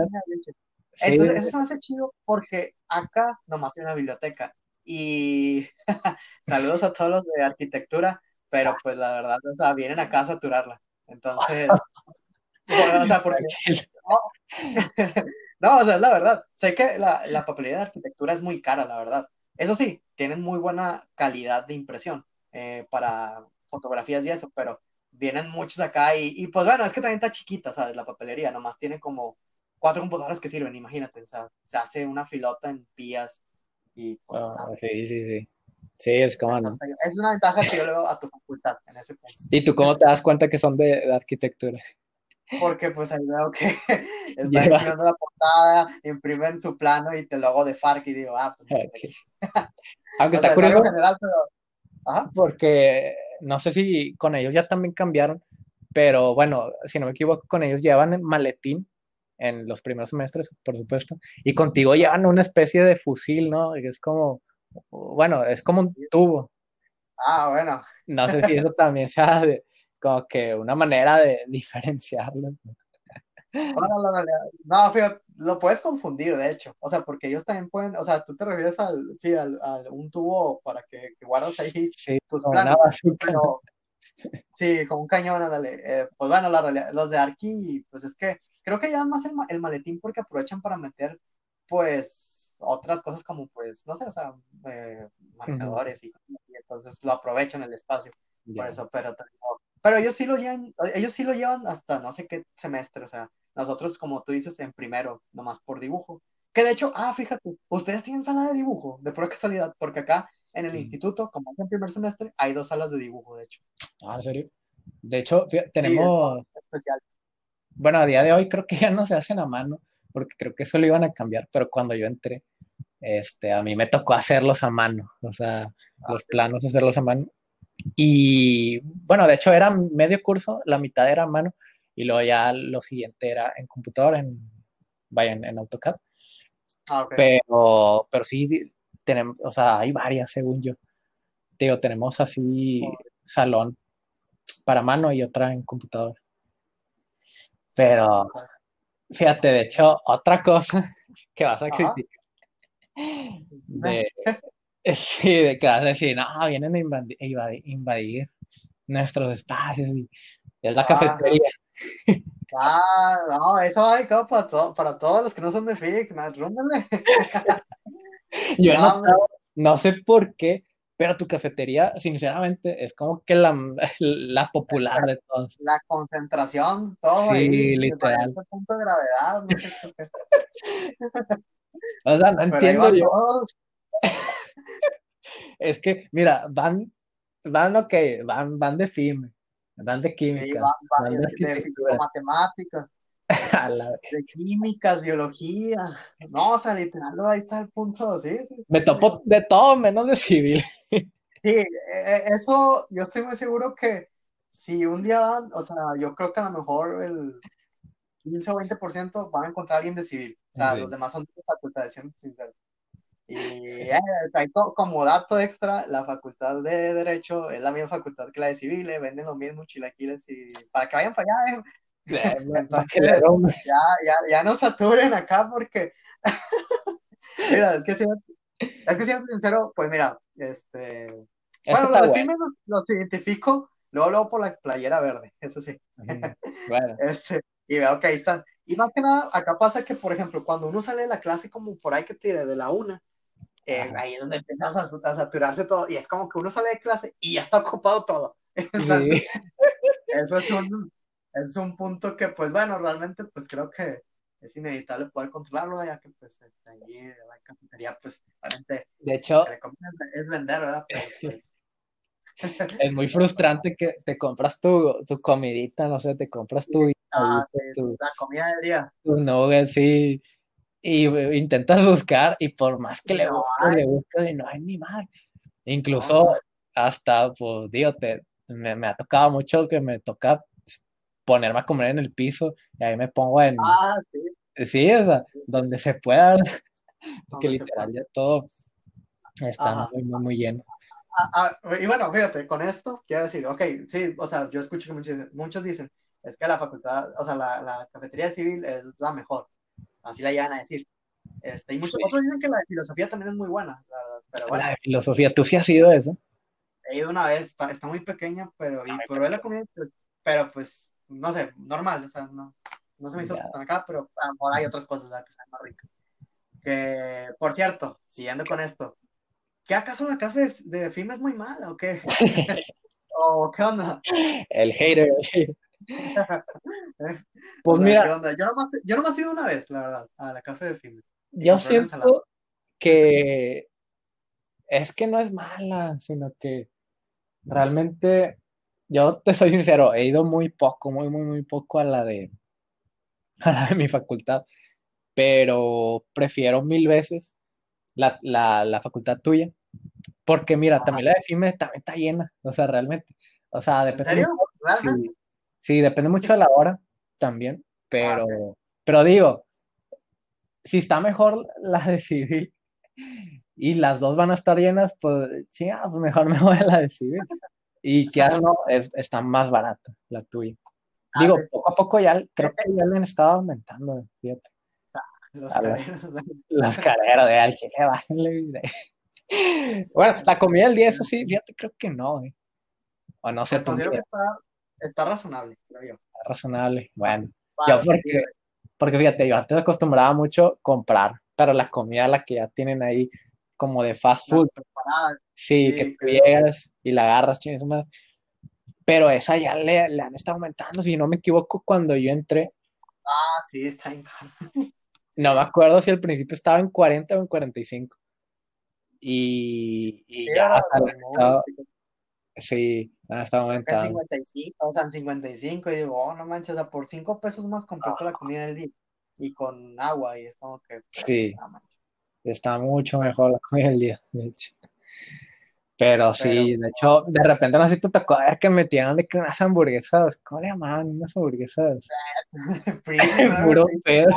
Entonces, eso se me hace chido porque acá nomás hay una biblioteca. Y saludos a todos los de arquitectura, pero pues la verdad, o sea, vienen acá a saturarla. Entonces, o sea, porque. No, o sea, es la verdad. Sé que la, la papelería de arquitectura es muy cara, la verdad. Eso sí, tienen muy buena calidad de impresión eh, para fotografías y eso, pero vienen muchos acá y, y, pues bueno, es que también está chiquita, ¿sabes? La papelería, nomás tiene como cuatro computadoras que sirven, imagínate, o sea, se hace una filota en pías y pues, ah, sí, sí, sí. Sí, es como, ¿no? Es una ventaja que yo le doy a tu facultad en ese punto. ¿Y tú cómo te das cuenta que son de, arquitectura? Porque pues ahí veo que está imprimiendo la portada, imprimen su plano y te lo hago de FARC y digo, ah, pues. Aunque está curioso. General, pero... Porque no sé si con ellos ya también cambiaron, pero bueno, si no me equivoco, con ellos llevan maletín en los primeros semestres, por supuesto, y contigo llevan una especie de fusil, ¿no? Es como, bueno, es como un tubo. Ah, bueno. No sé si eso también sea de, como que una manera de diferenciarlo. No, fíjate, lo puedes confundir, de hecho. O sea, porque ellos también pueden, o sea, tú te refieres al, sí, al, un tubo para que, que guardas ahí tus planos. sí, con un cañón, dale. Eh, pues bueno, la realidad, los de Arki, pues es que creo que llevan más el, el, maletín porque aprovechan para meter, pues, otras cosas como, pues, no sé, o sea, eh, marcadores y, entonces lo aprovechan el espacio. Por eso, pero, pero ellos sí lo llevan, ellos sí lo llevan hasta no sé qué semestre, o sea, nosotros, como tú dices, en primero, nomás por dibujo. Que de hecho, ah, fíjate, ustedes tienen sala de dibujo, de pura casualidad, porque acá en el instituto, como es en primer semestre, hay dos salas de dibujo, de hecho. Ah, ¿en serio? De hecho, tenemos... especial. Bueno, a día de hoy creo que ya no se hacen a mano, porque creo que eso lo iban a cambiar, pero cuando yo entré, este, a mí me tocó hacerlos a mano, o sea, ah, los planos hacerlos a mano. Y bueno, de hecho era medio curso, la mitad era a mano, y luego ya lo siguiente era en computador, en, vaya, en, AutoCAD. Ah, pero, pero sí, tenemos, o sea, hay varias, según yo. Digo, tenemos así salón para mano y otra en computador. Pero, fíjate, de hecho, otra cosa que vas a criticar, de, sí, de que vas a decir, no, vienen a invadir, nuestros espacios y es la cafetería. Ah, no, eso va dedicado para, para todos los que no son de FIC, rúndale. Yo no, no, sé por qué, pero tu cafetería, sinceramente, es como que la, la popular de todos. La concentración, todo sí, ahí. literal. punto de gravedad, no sé qué. o sea, no entiendo yo. es que, mira, van, van, ok, van, van de FIME van de química. van, de, matemáticas, de químicas, biología. No, o sea, literal, ahí está el punto, sí, Me topo de todo menos de civil. Sí, e, e, eso yo estoy muy seguro que si un día van, o sea, yo creo que a lo mejor el 15 o 20% van a encontrar a alguien de civil. O sea, los demás son de facultades, sincero. Y eh, como dato extra, la facultad de Derecho es la misma facultad que la de Civil, eh, venden lo mismo chilaquiles y para que vayan para allá. Eh. ya, ya, ya no saturen acá porque. mira, es que, si, es que siendo sincero, pues mira, este. Bueno, los de los, los, identifico luego, luego por la playera verde, eso sí. Bueno. este, y veo que ahí están. Y más que nada, acá pasa que, por ejemplo, cuando uno sale de la clase como por ahí que tire de la una, eh, ahí es donde empiezas a, saturarse todo y es como que uno sale de clase y ya está ocupado todo. eso es un, es un punto que, pues bueno, realmente, pues creo que es inevitable poder controlarlo, ya que pues está allí la cafetería, pues realmente de hecho, es vender, ¿verdad? pues, es muy frustrante que te compras tu, tu comidita, no sé, te compras tu... Ah, la comida del día. Tu nuggets, sí y intentas buscar y por más que le busques, le busques y no hay ni más. Incluso hasta, pues, digo, te, me, ha tocado mucho que me toca ponerme a comer en el piso y ahí me pongo en... Ah, sí. Sí, o sea, donde se pueda, porque literal ya todo está muy, muy, muy lleno. Ah, ah, y bueno, fíjate, con esto quiero decir, ok, sí, o sea, yo escucho que muchos, muchos dicen, es que la facultad, o sea, la, la cafetería civil es la mejor así la llegan a decir. Este, y muchos otros dicen que la de filosofía también es muy buena, pero bueno. La de filosofía, ¿tú sí has ido a eso? He ido una vez, está, está muy pequeña, pero, y probé la comida, pues, pero pues, no sé, normal, o sea, no, no se me hizo tan acá, pero ahora hay otras cosas que están más ricas. Que, por cierto, siguiendo con esto, ¿qué acaso la café de FIM es muy mala o qué? ¿O qué onda? El hater. Pues mira. Yo nomás, yo nomás he ido una vez, la verdad, a la café de FIME. Yo siento que es que no es mala, sino que realmente, yo te soy sincero, he ido muy poco, muy, muy, muy poco a la de, a la de mi facultad, pero prefiero mil veces la, la, facultad tuya, porque mira, también la de FIME también está llena, o sea, realmente, o sea, depende. sí, depende mucho de la hora también, pero, ah, pero digo, si está mejor la de civil y las dos van a estar llenas, pues, chinga, pues mejor me voy a la de civil. Y que no, es, está más barata la tuya. Ah, digo, poco a poco ya creo que ya le han estado aumentando, fíjate. Los carreros. Los carreros de al bájenle. Bueno, la comida del día, eso sí, fíjate, creo que no, eh. O no sé. Pues que está, está razonable, creo yo. Está razonable, bueno. yo porque, porque fíjate, yo antes acostumbraba mucho comprar, pero la comida la que ya tienen ahí como de fast food. Sí, que tú llegas y la agarras, más. Pero esa ya le, le, han estado aumentando, si no me equivoco, cuando yo entré. Ah, sí, está en No me acuerdo si al principio estaba en 40 o en 45. Y, y ya estado, Sí, han estado aumentando. En 55, o sea, en 55, y digo, oh, no manches, o sea, por 5 pesos más completo la comida del día. Y con agua, y es como que. Sí. Está mucho mejor la comida del día, de hecho. Pero sí, de hecho, de repente no sé si te tocó ver que metían de que unas hamburguesas, ¿cómo le llamaban? Unas hamburguesas. Puro pedo.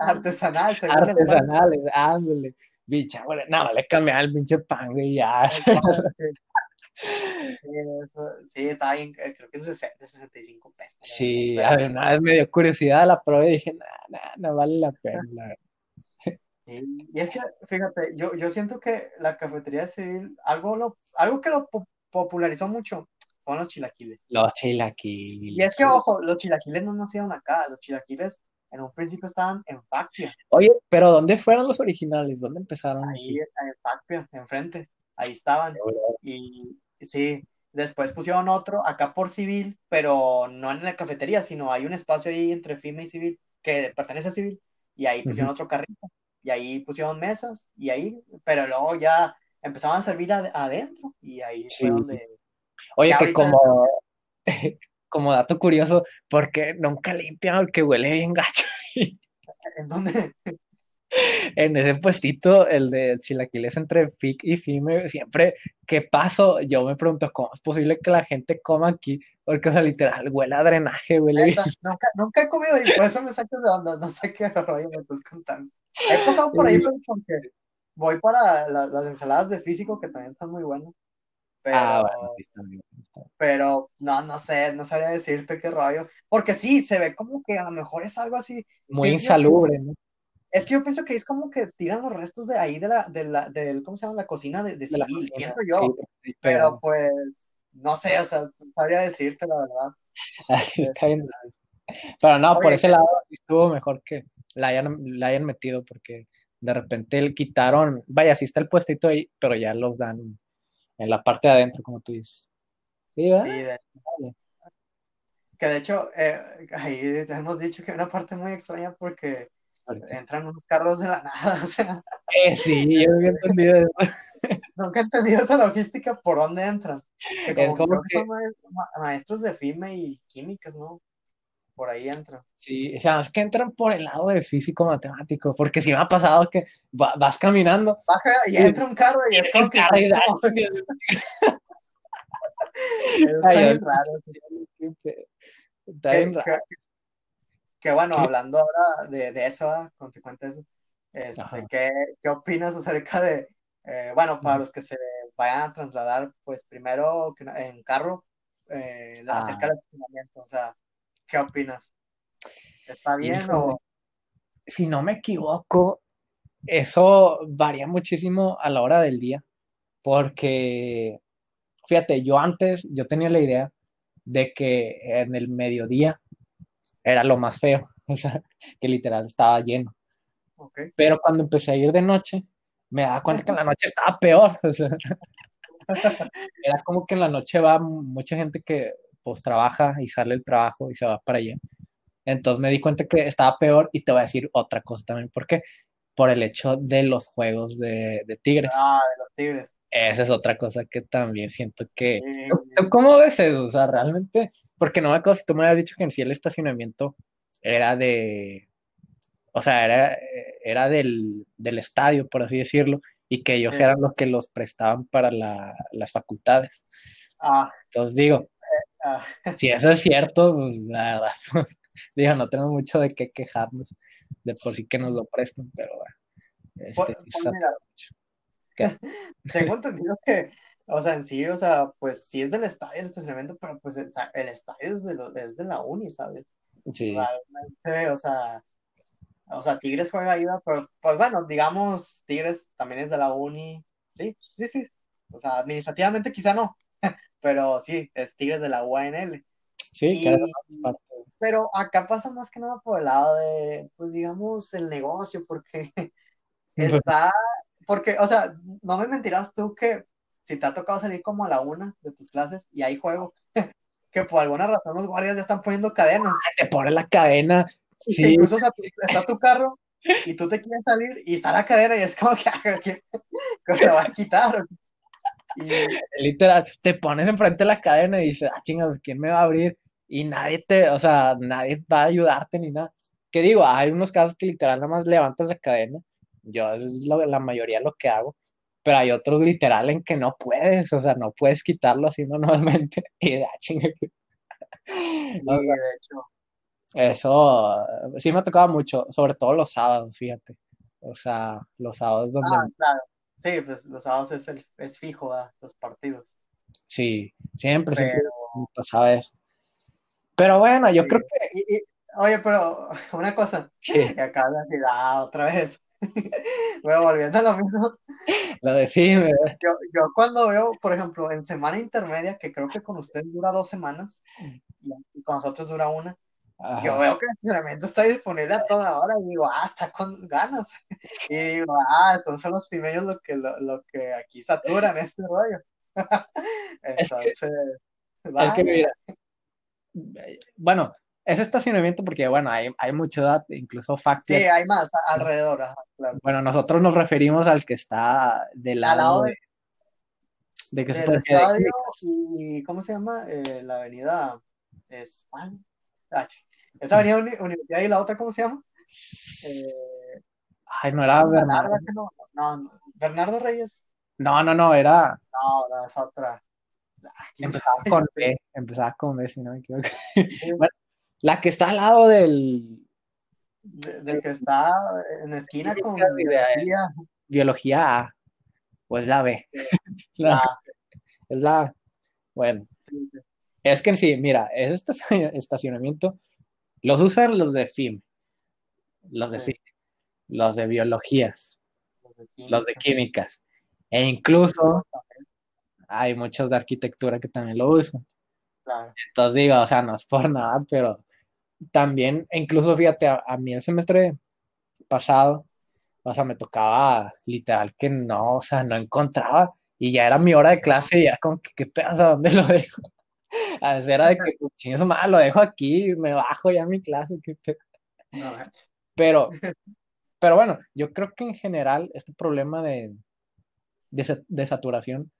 artesanal, Artesanales, ándale. Bicha, bueno, no, le cambiaban el pinche pan, y ya. Sí, está bien, eh, creo que de 65 pesos. Sí, a ver, nada, es medio curiosidad la prueba y dije, nada, nada, no vale la pena. Y es que, fíjate, yo, yo siento que la cafetería civil, algo, lo, algo que lo popularizó mucho son los chilaquiles. Los chilaquiles. Y es que, ojo, los chilaquiles no nacieron acá, los chilaquiles en un principio estaban en Facpia. Oye, pero ¿dónde fueron los originales? ¿Dónde empezaron? Ahí, en Facpia, enfrente, ahí estaban. Y sí, después pusieron otro acá por civil, pero no en la cafetería, sino hay un espacio ahí entre FIME y civil que pertenece a civil, y ahí pusieron otro carrito y ahí pusieron mesas y ahí, pero luego ya empezaban a servir adentro y ahí fue donde... Oye, que como, como dato curioso, porque nunca limpian el que huele bien gacho. ¿En dónde? En ese puestito, el de chilaquiles entre FIC y FIME, siempre que paso, yo me pregunto, ¿cómo es posible que la gente coma aquí? Porque, o sea, literal, huele a drenaje, huele Nunca, nunca he comido y por eso me saco de onda, no sé qué rollo me estás contando. He pasado por ahí porque voy para las ensaladas de físico que también están muy buenas. Pero, ah, bueno, pero no, no sé, no sabría decirte qué rollo. Porque sí, se ve como que a lo mejor es algo así. Muy insalubre, ¿no? Es que yo pienso que es como que tiran los restos de ahí de la, de la, del, ¿cómo se llama? La cocina de, de civil, pienso yo. pero... pues, no sé, o sea, no sabría decirte la verdad. Así está bien. Pero no, por ese lado estuvo mejor que la hayan, la hayan metido porque de repente le quitaron, vaya, sí está el puestito ahí, pero ya los dan en la parte de adentro, como tú dices. Sí, de... Que de hecho, eh, ahí hemos dicho que una parte muy extraña porque entran unos carros de la nada, o sea. Eh, sí, yo había entendido eso. Nunca he entendido esa logística, por dónde entran. es como que, son maestros de FIME y químicas, ¿no? Por ahí entran. Sí, o sea, es que entran por el lado de físico matemático, porque si me ha pasado que vas caminando. Baja y, entra un carro y, es como que. Carro y Está bien raro. Está bien raro. Que, bueno, hablando ahora de, de eso, ¿ah? consecuentes, este, ¿qué, ¿qué, opinas acerca de, eh, bueno, para los que se vayan a trasladar, pues primero en carro, eh, acerca ah. del estacionamiento, o sea, ¿Qué opinas? ¿Está bien o...? Si no me equivoco, eso varía muchísimo a la hora del día, porque, fíjate, yo antes, yo tenía la idea de que en el mediodía era lo más feo, o sea, que literal estaba lleno. Pero cuando empecé a ir de noche, me daba cuenta que en la noche estaba peor. era como que en la noche va mucha gente que pues trabaja y sale el trabajo y se va para allá. Entonces me di cuenta que estaba peor y te voy a decir otra cosa también. ¿Por qué? Por el hecho de los juegos de, de Tigres. Ah, de los Tigres. Esa es otra cosa que también siento que... ¿Cómo ves eso? O sea, realmente, porque no me acuerdo si tú me habías dicho que en sí el estacionamiento era de... O sea, era, era del, del estadio, por así decirlo, y que ellos eran los que los prestaban para la, las facultades. Ah. Entonces digo, ah. si eso es cierto, pues la verdad, pues, digo, no tenemos mucho de qué quejarnos, de por sí que nos lo prestan, pero bueno. Este, pues, pues mira, tengo entendido que, o sea, en sí, o sea, pues sí es del estadio el estacionamiento, pero pues el, estadio es de, lo, es de la uni, ¿sabes? Sí. Realmente, o sea, o sea, Tigres juega ahí, pero pues bueno, digamos, Tigres también es de la uni, sí, sí, sí, o sea, administrativamente quizá no, pero sí, es Tigres de la UNL. Sí, Pero acá pasa más que nada por el lado de, pues digamos, el negocio, porque está, porque, o sea, no me mentirás tú que si te ha tocado salir como a la una de tus clases y hay juego, que por alguna razón los guardias ya están poniendo cadenas. Ah, te pone la cadena. Y sí. incluso está tu carro y tú te quieres salir y está la cadena y es como que, que, se va a quitar. Literal, te pones enfrente de la cadena y dices, ah, chingados, ¿quién me va a abrir? Y nadie te, o sea, nadie va a ayudarte ni nada. Que digo, hay unos casos que literal nada más levantas la cadena yo es la mayoría lo que hago, pero hay otros literal en que no puedes, o sea, no puedes quitarlo así normalmente y da chinga. Sí, de hecho. Eso sí me ha tocado mucho, sobre todo los sábados, fíjate. O sea, los sábados donde. Ah, claro. Sí, pues los sábados es, el, es fijo, los partidos. Sí, siempre, pero... siempre pasaba eso. Pero bueno, yo creo que. oye, pero una cosa. que acá de decir, ah, otra vez. bueno, volviendo a lo mismo. Lo define. Yo, yo cuando veo, por ejemplo, en semana intermedia, que creo que con usted dura dos semanas y con nosotros dura una, yo veo que el estacionamiento está disponible a toda hora y digo, ah, está con ganas. Y digo, ah, entonces los primeros lo que, lo, que aquí saturan este rollo. entonces, es que, mira, bueno, es estacionamiento porque, bueno, hay, hay mucho incluso factor. Sí, hay más alrededor. Bueno, nosotros nos referimos al que está del lado, de, de, que se estadio y, ¿cómo se llama? Eh, la avenida es... Ah, esa avenida Universidad y la otra, ¿cómo se llama? Eh, Ay, no era Bernardo. No, Bernardo Reyes. No, no, no, era. No, no, es otra. Empezaba con B, empezaba con B, si no me equivoco. bueno, la que está al lado del. del que está en la esquina con biología. Biología A. Pues la B. Es la. Bueno. Es que en sí, mira, este estacionamiento los usan los de FIM, los de FIM, los de biologías, los de químicas, e incluso hay muchos de arquitectura que también lo usan. Entonces digo, o sea, no es por nada, pero también, incluso fíjate, a, mí el semestre pasado, o sea, me tocaba literal que no, o sea, no encontraba y ya era mi hora de clase y ya como que, ¿qué pedazo? ¿Dónde lo dejo? A era de que, pues, eso lo dejo aquí, me bajo ya mi clase. ¿qué pero, pero bueno, yo creo que en general este problema de, de, saturación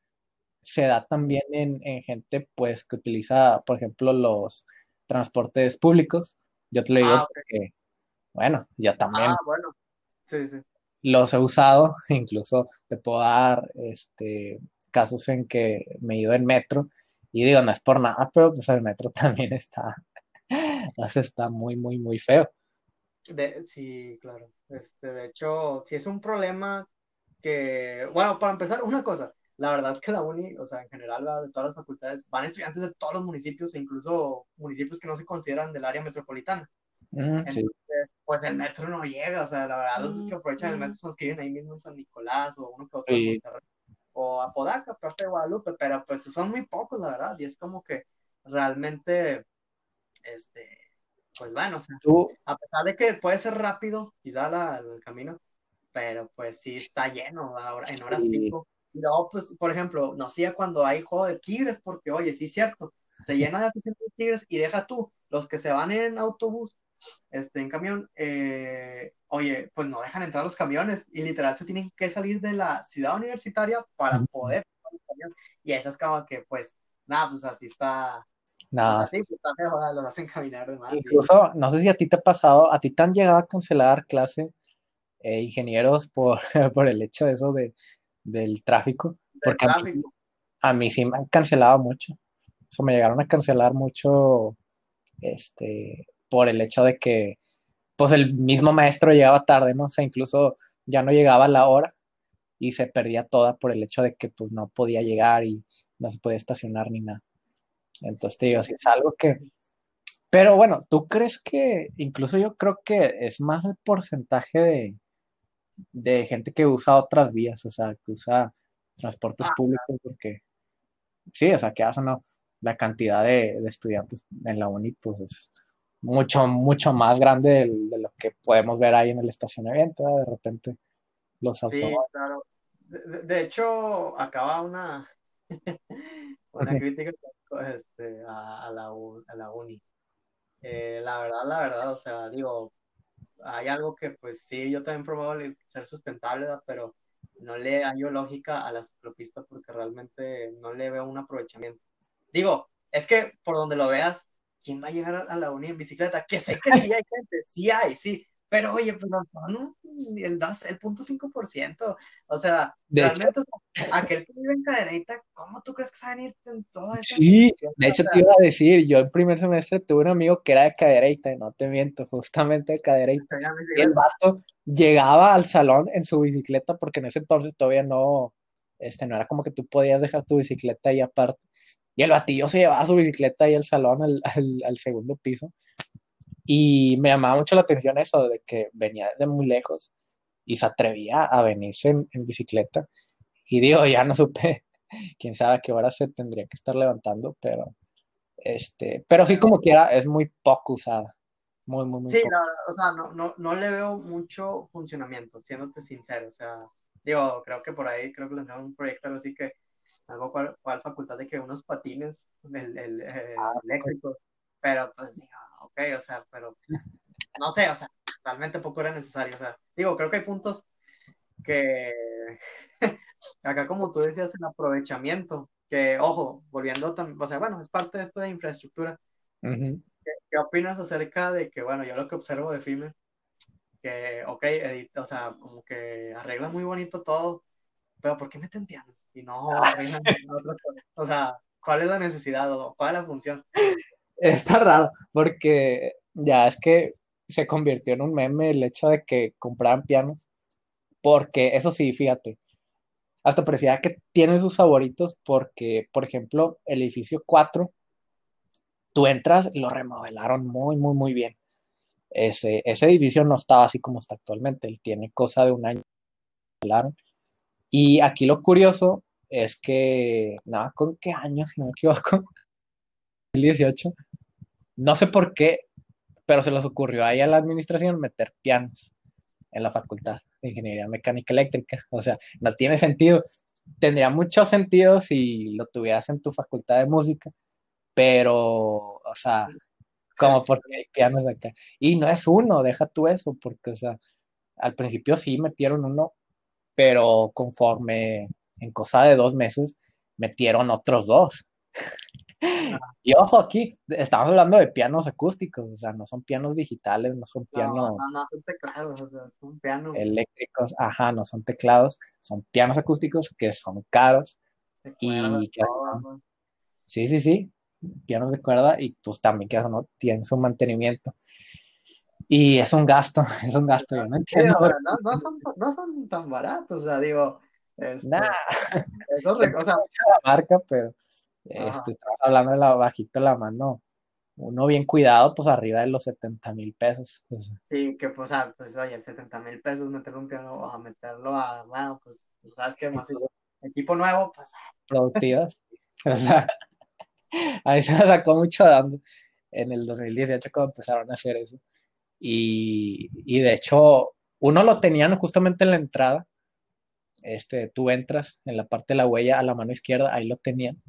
se da también en, en gente pues que utiliza, por ejemplo, los transportes públicos. Yo te lo digo ah, porque, bueno, yo también. Ah, bueno. Sí, sí. Los he usado, incluso te puedo dar este, casos en que me he ido en metro y digo, no es por nada, pero pues el metro también está, está muy, muy, muy feo. De, sí, claro. Este, de hecho, sí es un problema que, bueno, para empezar, una cosa, la verdad es que la uni, o sea, en general, de todas las facultades, van estudiantes de todos los municipios e incluso municipios que no se consideran del área metropolitana. Entonces, pues el metro no llega, o sea, la verdad, los que aprovechan el metro son los que viven ahí mismo en San Nicolás o uno que otro o a Podaca, parte de Guadalupe, pero pues son muy pocos, la verdad, y es como que realmente, este, pues bueno, o sea, a pesar de que puede ser rápido, quizá el camino, pero pues sí está lleno ahora, en horas pico. Y luego, pues, por ejemplo, no sé cuando hay juego de tigres, porque oye, sí es cierto, se llena de tigres y deja tú, los que se van en autobús este, en camión, eh, oye, pues no dejan entrar los camiones y literal se tienen que salir de la ciudad universitaria para poder y esa es como que, pues, nada, pues así está. Nada. Pues, así, está mejor, lo hacen caminar de más. Incluso, no sé si a ti te ha pasado, a ti te han llegado a cancelar clase eh, ingenieros por, por el hecho de eso de, del tráfico. Porque A, mí, sí me han cancelado mucho. O me llegaron a cancelar mucho este, por el hecho de que pues el mismo maestro llegaba tarde, ¿no? O sea, incluso ya no llegaba a la hora y se perdía toda por el hecho de que pues no podía llegar y no se podía estacionar ni nada. Entonces te digo, si es algo que... Pero bueno, ¿tú crees que, incluso yo creo que es más el porcentaje de, de gente que usa otras vías, o sea, que usa transportes ah, públicos, porque sí, o sea, que hacen no, la cantidad de, estudiantes en la uni, pues es mucho, mucho más grande de, lo que podemos ver ahí en el estacionamiento, de repente los autos. Sí, claro. De, hecho, acaba una, una crítica este, a, la, a la uni. Eh, la verdad, la verdad, o sea, digo, hay algo que pues sí, yo también probado ser sustentable, pero no le hallo lógica a la ciclopista porque realmente no le veo un aprovechamiento. Digo, es que por donde lo veas, ¿quién va a llegar a la uni en bicicleta? Que sé que sí hay gente, sí hay, sí, pero oye, pues son el, el punto 5%. O sea, realmente, aquel que vive en Cadereyta, ¿cómo tú crees que se van a ir en todo eso? Sí, de hecho te iba a decir, yo el primer semestre tuve un amigo que era de Cadereyta, y no te miento, justamente de Cadereyta. Y el vato llegaba al salón en su bicicleta, porque en ese entonces todavía no, este, no era como que tú podías dejar tu bicicleta ahí aparte. Y el batillo se llevaba su bicicleta ahí al salón, al, al segundo piso y me llamaba mucho la atención eso de que venía desde muy lejos y se atrevía a venirse en, bicicleta. Y digo, ya no supe, quién sabe a qué hora se tendría que estar levantando, pero este, pero sí como quiera, es muy poco usada. Muy, muy, muy Sí, la verdad, o sea, no, no, no le veo mucho funcionamiento, siéndote sincero. O sea, digo, creo que por ahí, creo que lanzaron un proyecto así que algo cual, cual facultad de que unos patines el, el, ah, eléctricos, pero pues digo, ok, o sea, pero no sé, o sea, realmente poco era necesario, o sea, digo, creo que hay puntos que acá como tú decías, el aprovechamiento, que ojo, volviendo, o sea, bueno, es parte de esto de infraestructura. ¿Qué, opinas acerca de que, bueno, yo lo que observo de FIME, que, ok, edita, o sea, como que arregla muy bonito todo, pero ¿por qué meten pianos? Y no arreglan otra cosa. O sea, ¿cuál es la necesidad o cuál es la función? está raro, porque ya es que se convirtió en un meme el hecho de que compraran pianos, porque eso sí, fíjate, hasta parecía que tiene sus favoritos porque, por ejemplo, el edificio 4, tú entras y lo remodelaron muy, muy, muy bien. Ese, ese edificio no estaba así como está actualmente, él tiene cosa de un año. Y aquí lo curioso es que, nada, ¿con qué año, si no me equivoco? 2018, no sé por qué, pero se les ocurrió ahí a la administración meter pianos en la facultad de ingeniería mecánica eléctrica. O sea, no tiene sentido. Tendría mucho sentido si lo tuvieras en tu facultad de música, pero, o sea, como porque hay pianos acá. Y no es uno, deja tú eso, porque, o sea, al principio sí metieron uno, pero conforme en cosa de dos meses metieron otros dos. Y ojo, aquí estamos hablando de pianos acústicos, o sea, no son pianos digitales, no son pianos. No, no, son teclados, o sea, son pianos. Eléctricos, ajá, no son teclados, son pianos acústicos que son caros. y que, sí, sí, sí, pianos de cuerda y pues también que no tienen su mantenimiento. Y es un gasto, es un gasto, no entiendo. no, son, no son tan baratos, o sea, digo. Este, eso, o sea, la marca, pero este, estamos hablando de la bajita la mano. Uno bien cuidado, pues arriba de los 70 mil pesos. Pues. Sí, que pues, ah, pues oye, 70 mil pesos meterlo un piano a meterlo a, bueno, pues, ¿sabes qué? Más equipo nuevo, pues. Ah. Productivas. o sea, a mí se me sacó mucho dando en el 2018 cuando empezaron a hacer eso. Y, y de hecho, uno lo tenían justamente en la entrada. Este, tú entras en la parte de la huella a la mano izquierda, ahí lo tenían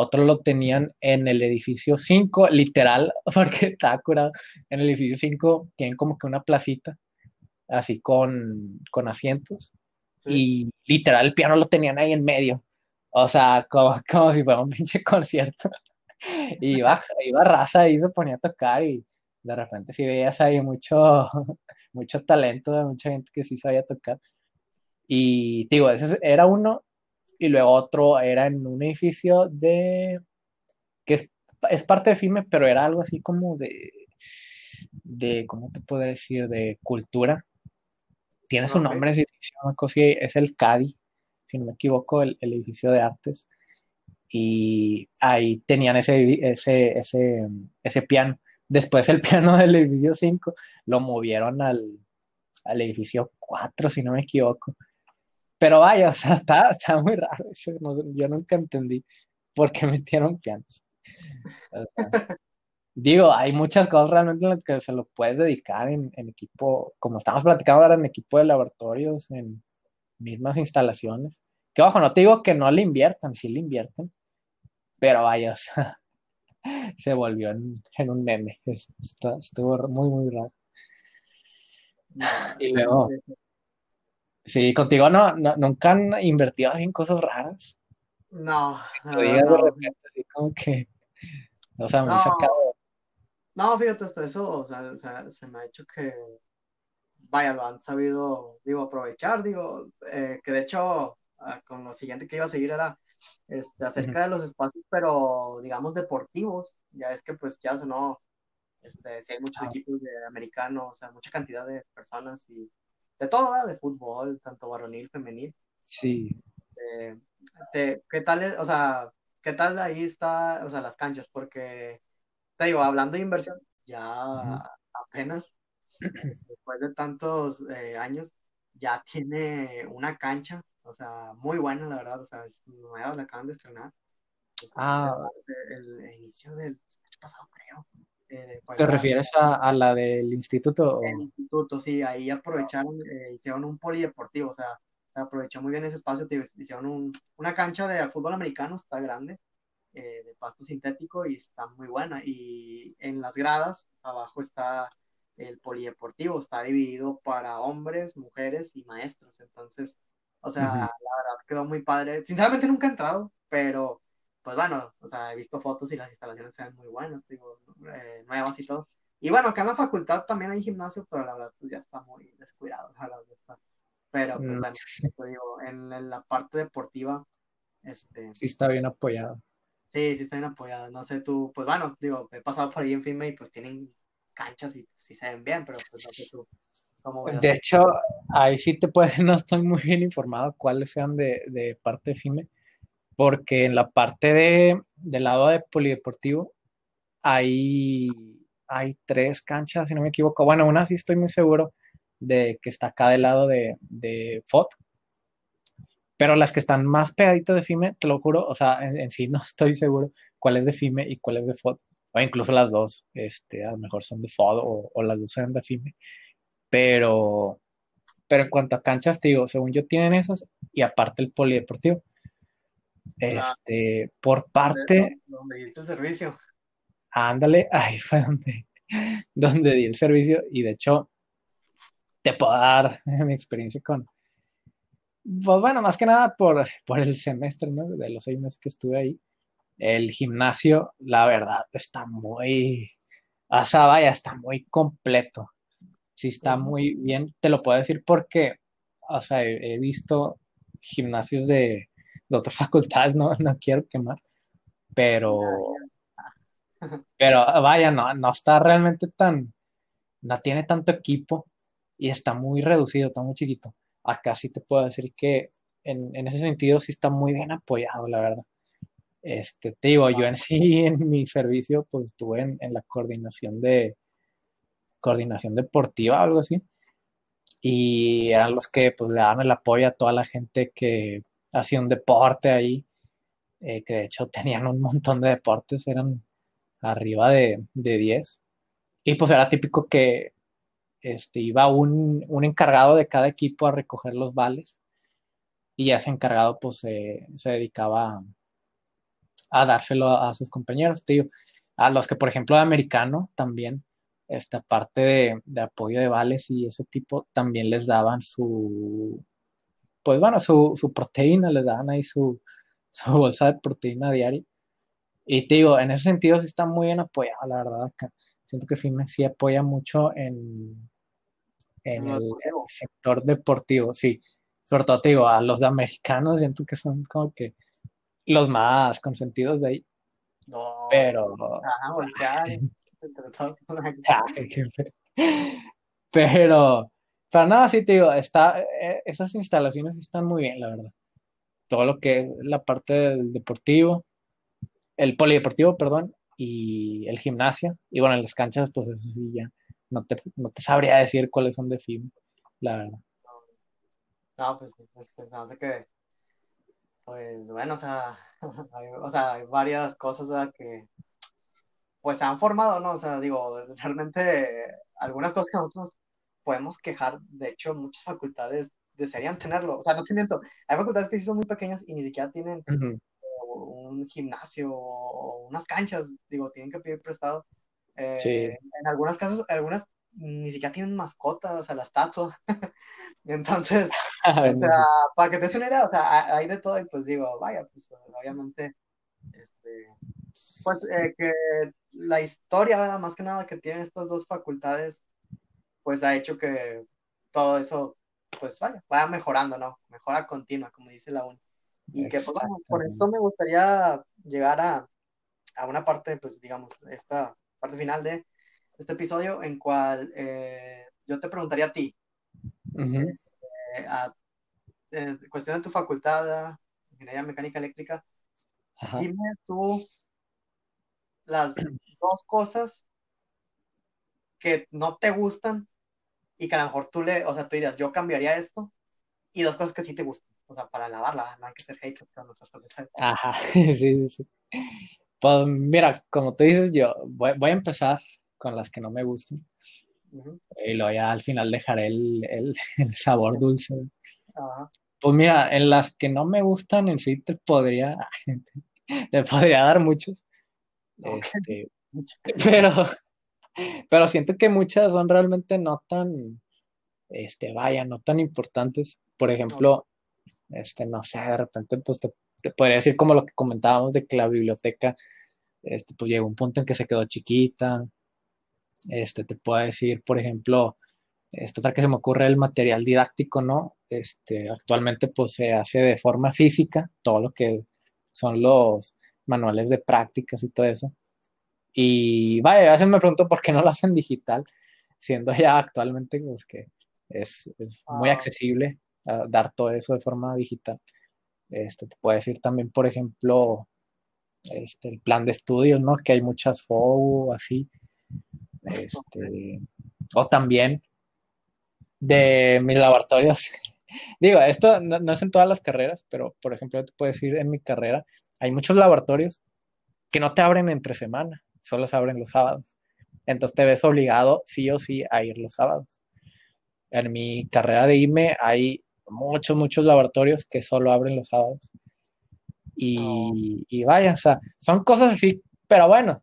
otro lo tenían en el edificio 5, literal, porque está curado. En el edificio 5 tienen como que una placita, así con, con asientos, y literal el piano lo tenían ahí en medio. O sea, como, como si fuera un pinche concierto. y iba, iba raza y se ponía a tocar y de repente si veías ahí mucho, mucho talento de mucha gente que sí sabía tocar. Y digo, ese era uno y luego otro era en un edificio de, que es, parte de FIME, pero era algo así como de, de, ¿cómo te puedo decir? De cultura. Tiene su nombre, es el CADI, si no me equivoco, el, edificio de artes. Y ahí tenían ese, ese, ese, ese piano. Después el piano del edificio 5 lo movieron al, al edificio 4, si no me equivoco. Pero vaya, o sea, está, está muy raro. yo nunca entendí por qué metieron pianos. digo, hay muchas cosas realmente en las que se lo puedes dedicar en, equipo, como estamos platicando ahora, en equipo de laboratorios, en mismas instalaciones. Que ojo, no te digo que no le inviertan, sí le invierten, pero vaya, o sea, se volvió en, un meme. Estuvo muy, muy raro. Y luego, Sí, contigo no, nunca han invertido así en cosas raras. No, no, no. así como que, o sea, me no, sacado. No, fíjate, hasta eso, o sea, se me ha hecho que, vaya, lo han sabido, digo, aprovechar, digo, eh, que de hecho, ah, con lo siguiente que iba a seguir era, este, acerca de los espacios, pero, digamos, deportivos, ya es que, pues, ya no, este, si hay muchos ah. equipos de americanos, o sea, mucha cantidad de personas y de todo, de fútbol, tanto varonil, femenil. Sí. Eh, ¿Qué tal, o sea, qué tal ahí está, o sea, las canchas? Porque, te digo, hablando de inversión, ya apenas, después de tantos eh, años, ya tiene una cancha, o sea, muy buena, la verdad, o sea, es nueva, la acaban de estrenar. Ah. El, inicio del año pasado, creo. Eh, ¿Te refieres a, la del instituto? El instituto, sí, ahí aprovecharon, eh, hicieron un polideportivo, o sea, se aprovechó muy bien ese espacio, hicieron una cancha de fútbol americano, está grande, eh, de pasto sintético y está muy buena. Y en las gradas, abajo está el polideportivo, está dividido para hombres, mujeres y maestros, entonces, o sea, la verdad quedó muy padre. Sinceramente nunca he entrado, pero pues bueno, o sea, he visto fotos y las instalaciones se ven muy buenas, digo, eh, nuevas y todo. Y bueno, acá en la facultad también hay gimnasio, pero la verdad, pues ya está muy descuidado, la verdad. Pero, pues mm. bueno, te digo, en, la parte deportiva, este... Sí está bien apoyado. Sí, sí está bien apoyado. No sé tú, pues bueno, digo, he pasado por ahí en FIME y pues tienen canchas y pues, sí se ven bien, pero pues no sé tú. De hecho, ahí sí te puedes, no estoy muy bien informado cuáles sean de, de parte de FIME, porque en la parte de, del lado de polideportivo hay, hay tres canchas, si no me equivoco. Bueno, una sí estoy muy seguro de que está acá del lado de, de FOT, pero las que están más pegaditas de FIME, te lo juro, o sea, en, sí no estoy seguro cuál es de FIME y cuál es de FOT, o incluso las dos, este, a lo mejor son de FOD o, o las dos son de FIME, pero, pero en cuanto a canchas, te digo, según yo tienen esas y aparte el polideportivo. Este, por parte. Donde diste el servicio. Ándale, ahí fue donde, donde di el servicio y de hecho te puedo dar mi experiencia con. Pues bueno, más que nada por, por el semestre, ¿no? De los seis meses que estuve ahí. El gimnasio, la verdad, está muy. O sea, vaya, está muy completo. Sí, está muy bien. Te lo puedo decir porque, o sea, he visto gimnasios de, de otras facultades, no, no quiero quemar, pero, pero vaya, no, no está realmente tan, no tiene tanto equipo y está muy reducido, está muy chiquito. Acá sí te puedo decir que en, ese sentido sí está muy bien apoyado, la verdad. Este, te digo, yo en sí, en mi servicio, pues estuve en, en la coordinación de coordinación deportiva, algo así. Y eran los que pues le daban el apoyo a toda la gente que hacía un deporte ahí, eh, que de hecho tenían un montón de deportes, eran arriba de, de 10. Y pues era típico que este, iba un, un, encargado de cada equipo a recoger los vales y ese encargado pues se dedicaba a dárselo a, sus compañeros, tío. A los que, por ejemplo, de americano también, esta parte de, de, apoyo de vales y ese tipo, también les daban su, pues bueno, su, su proteína, les daban ahí su, su bolsa de proteína diaria. Y te digo, en ese sentido sí está muy bien apoyado, la verdad. Acá. Siento que FIME sí apoya mucho en, en el, sector deportivo, sí. Sobre todo, te digo, a los de americanos siento que son como que los más consentidos de ahí. No. Pero. pero, para nada, sí te digo, está, eh, esas instalaciones están muy bien, la verdad. Todo lo que es la parte del deportivo, el polideportivo, perdón, y el gimnasio. Y bueno, en las canchas, pues eso sí, ya no te, no te sabría decir cuáles son de FIM, la verdad. No, pues, pues pensamos que, pues bueno, o sea, hay, o sea, hay varias cosas que, pues se han formado, ¿no? O sea, digo, realmente algunas cosas que nosotros podemos quejar, de hecho, muchas facultades desearían tenerlo. O sea, no te miento, hay facultades que sí son muy pequeñas y ni siquiera tienen un gimnasio o unas canchas, digo, tienen que pedir prestado. Eh, en algunos casos, algunas ni siquiera tienen mascotas, o sea, la estatua. Entonces, o sea, para que te des una idea, o sea, hay de todo y pues digo, vaya, pues obviamente, este, pues eh, que la historia, más que nada, que tienen estas dos facultades, pues ha hecho que todo eso, pues vaya, vaya mejorando, ¿no? Mejora continua, como dice la UNI. Y que, pues, bueno, por esto me gustaría llegar a, a, una parte, pues, digamos, esta parte final de este episodio, en cual eh, yo te preguntaría a ti, eh, a, cuestión de tu facultad, Ingeniería Mecánica Eléctrica, dime tú las dos cosas que no te gustan y que a lo mejor tú le, o sea, tú dirías, yo cambiaría esto, y dos cosas que sí te gustan o sea, para lavarla, no hay que ser hater cuando estás Ajá, sí, sí. Pues mira, como tú dices, yo voy, a empezar con las que no me gustan. Y luego ya al final dejaré el, el, sabor dulce. Ajá. Pues mira, en las que no me gustan en sí te podría, te podría dar muchos. Este, pero, pero siento que muchas son realmente no tan, este, vaya, no tan importantes. Por ejemplo, este, no sé, de repente, pues te, podría decir como lo que comentábamos de que la biblioteca, este, pues llegó un punto en que se quedó chiquita. Este, te puedo decir, por ejemplo, esta otra que se me ocurre el material didáctico, ¿no? Este, actualmente pues se hace de forma física, todo lo que son los manuales de prácticas y todo eso. Y vaya, a veces me pregunto por qué no lo hacen digital, siendo ya actualmente pues que es, es muy ah. accesible dar todo eso de forma digital. Este, te puedo decir también, por ejemplo, este, el plan de estudios, ¿no? Que hay muchas FOU, así. Este, o también de mis laboratorios. Digo, esto no, es en todas las carreras, pero por ejemplo, te puedo decir en mi carrera, hay muchos laboratorios que no te abren entre semana, solo se abren los sábados. Entonces te ves obligado sí o sí a ir los sábados. En mi carrera de IME hay muchos, muchos laboratorios que solo abren los sábados. Y, y vaya, o sea, son cosas así, pero bueno,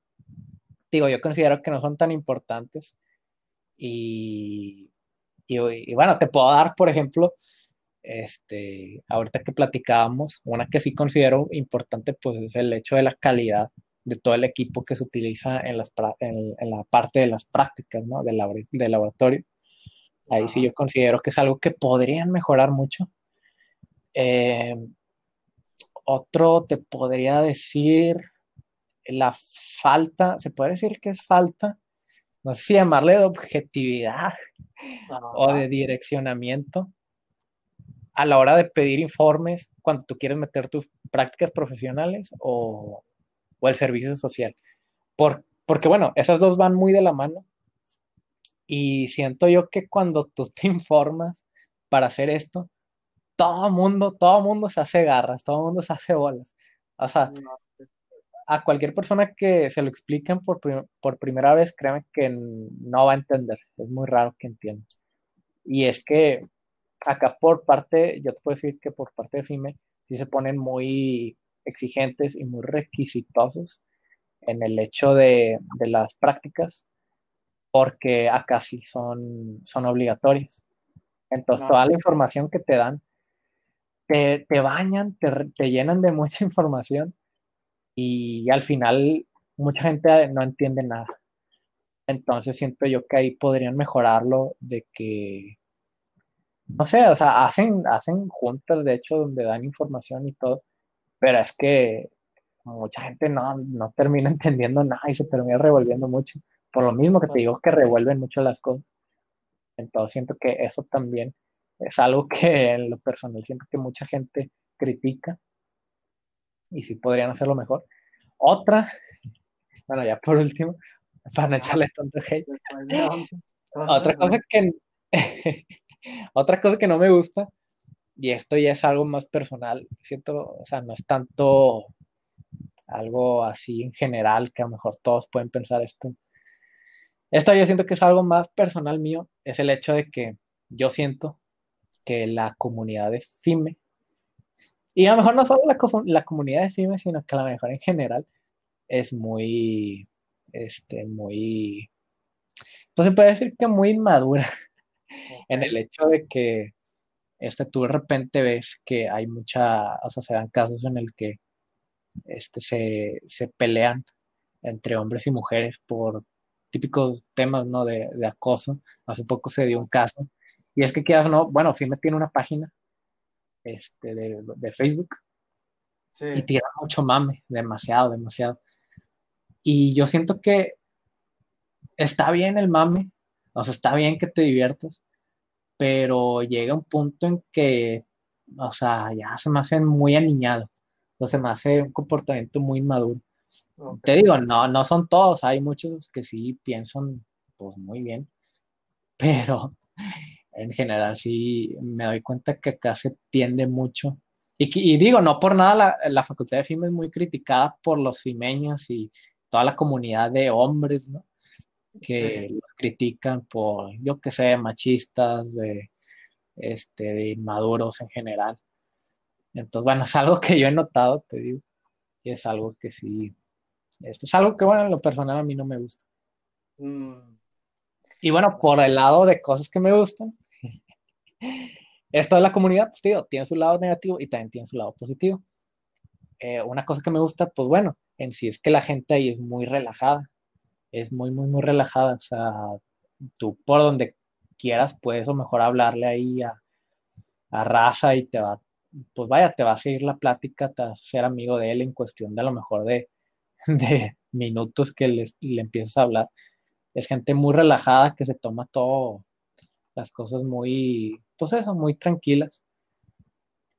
digo, yo considero que no son tan importantes. Y, y, bueno, te puedo dar, por ejemplo, este, ahorita que platicábamos, una que sí considero importante, pues es el hecho de la calidad de todo el equipo que se utiliza en, las, en, la parte de las prácticas, ¿no? Del, del laboratorio. Ahí sí yo considero que es algo que podrían mejorar mucho. Eh, otro te podría decir la falta, se puede decir que es falta, no sé si llamarle de objetividad o de direccionamiento a la hora de pedir informes cuando tú quieres meter tus prácticas profesionales o, o el servicio social. Por, porque bueno, esas dos van muy de la mano y siento yo que cuando tú te informas para hacer esto, todo mundo, todo mundo se hace garras, todo mundo se hace bolas. O sea, a cualquier persona que se lo expliquen por, por primera vez, créeme que no va a entender. Es muy raro que entienda. Y es que acá por parte, yo te puedo decir que por parte de FIME, sí se ponen muy, exigentes y muy requisitosos en el hecho de, las prácticas, porque acá sí son, son obligatorias. Entonces, toda la información que te dan, te, bañan, te, llenan de mucha información y al final mucha gente no entiende nada. Entonces siento yo que ahí podrían mejorarlo de que, no sé, o sea, hacen, hacen juntas, de hecho, donde dan información y todo, pero es que mucha gente no, no termina entendiendo nada y se termina revolviendo mucho. Por lo mismo que te digo que revuelven mucho las cosas. Entonces siento que eso también es algo que en lo personal siento que mucha gente critica y sí podrían hacerlo mejor. Otra, bueno, ya por último, para no echarle tanto hate. Otra cosa que otra cosa que no me gusta, y esto ya es algo más personal, siento, o sea, no es tanto algo así en general, que a lo mejor todos pueden pensar esto. Esto yo siento que es algo más personal mío, es el hecho de que yo siento que la comunidad de FIME, y a lo mejor no solo la, la comunidad de FIME, sino que a lo mejor en general es muy, este, muy, pues se puede decir que muy inmadura en el hecho de que este, tú de repente ves que hay mucha, o sea, se dan casos en el que este, se, pelean entre hombres y mujeres por típicos temas ¿no? de, acoso. Hace poco se dio un caso. Y es que quieras no, bueno, FIME tiene una página este, de, Facebook y tira mucho mame, demasiado, demasiado. Y yo siento que está bien el mame, o sea, está bien que te diviertas, pero llega un punto en que, o sea, ya se me hace muy aniñado. Entonces me hace un comportamiento muy maduro. Te digo, no, no son todos, hay muchos que sí piensan pues muy bien, pero en general sí me doy cuenta que acá se tiende mucho. Y, digo, no por nada, la, facultad de FIME es muy criticada por los fimeños y toda la comunidad de hombres, ¿no? Que los critican por, yo que sé, machistas, de, este, de inmaduros en general. Entonces, bueno, es algo que yo he notado, te digo, y es algo que sí, esto es algo que, bueno, en lo personal a mí no me gusta. Mm. Y bueno, por el lado de cosas que me gustan, esto de la comunidad, pues, tío, tiene su lado negativo y también tiene su lado positivo. Eh, una cosa que me gusta, pues bueno, en sí es que la gente ahí es muy relajada, es muy, muy, muy relajada. O sea, tú por donde quieras puedes o mejor hablarle ahí a, a raza y te va pues vaya, te va a seguir la plática, te vas a ser amigo de él en cuestión de a lo mejor de, de minutos que le empiezas a hablar. Es gente muy relajada que se toma todo, las cosas muy, pues eso, muy tranquilas.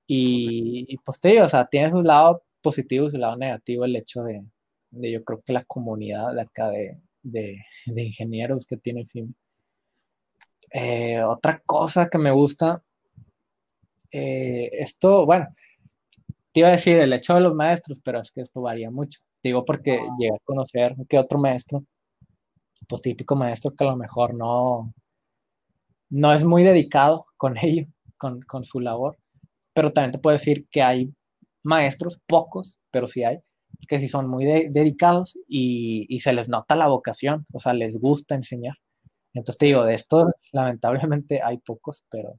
Y, pues te digo, o sea, tiene su lado positivo y su lado negativo el hecho de, de yo creo que la comunidad de acá de, de, ingenieros que tiene FIM. Eh, otra cosa que me gusta eh, esto, bueno, te iba a decir el hecho de los maestros, pero es que esto varía mucho. Digo porque ah. llegué a conocer que otro maestro, pues típico maestro que a lo mejor no, no es muy dedicado con ello, con, su labor, pero también te puedo decir que hay maestros, pocos, pero sí hay, que sí son muy dedicados y, y, se les nota la vocación, o sea, les gusta enseñar. Entonces te digo, de esto lamentablemente hay pocos, pero,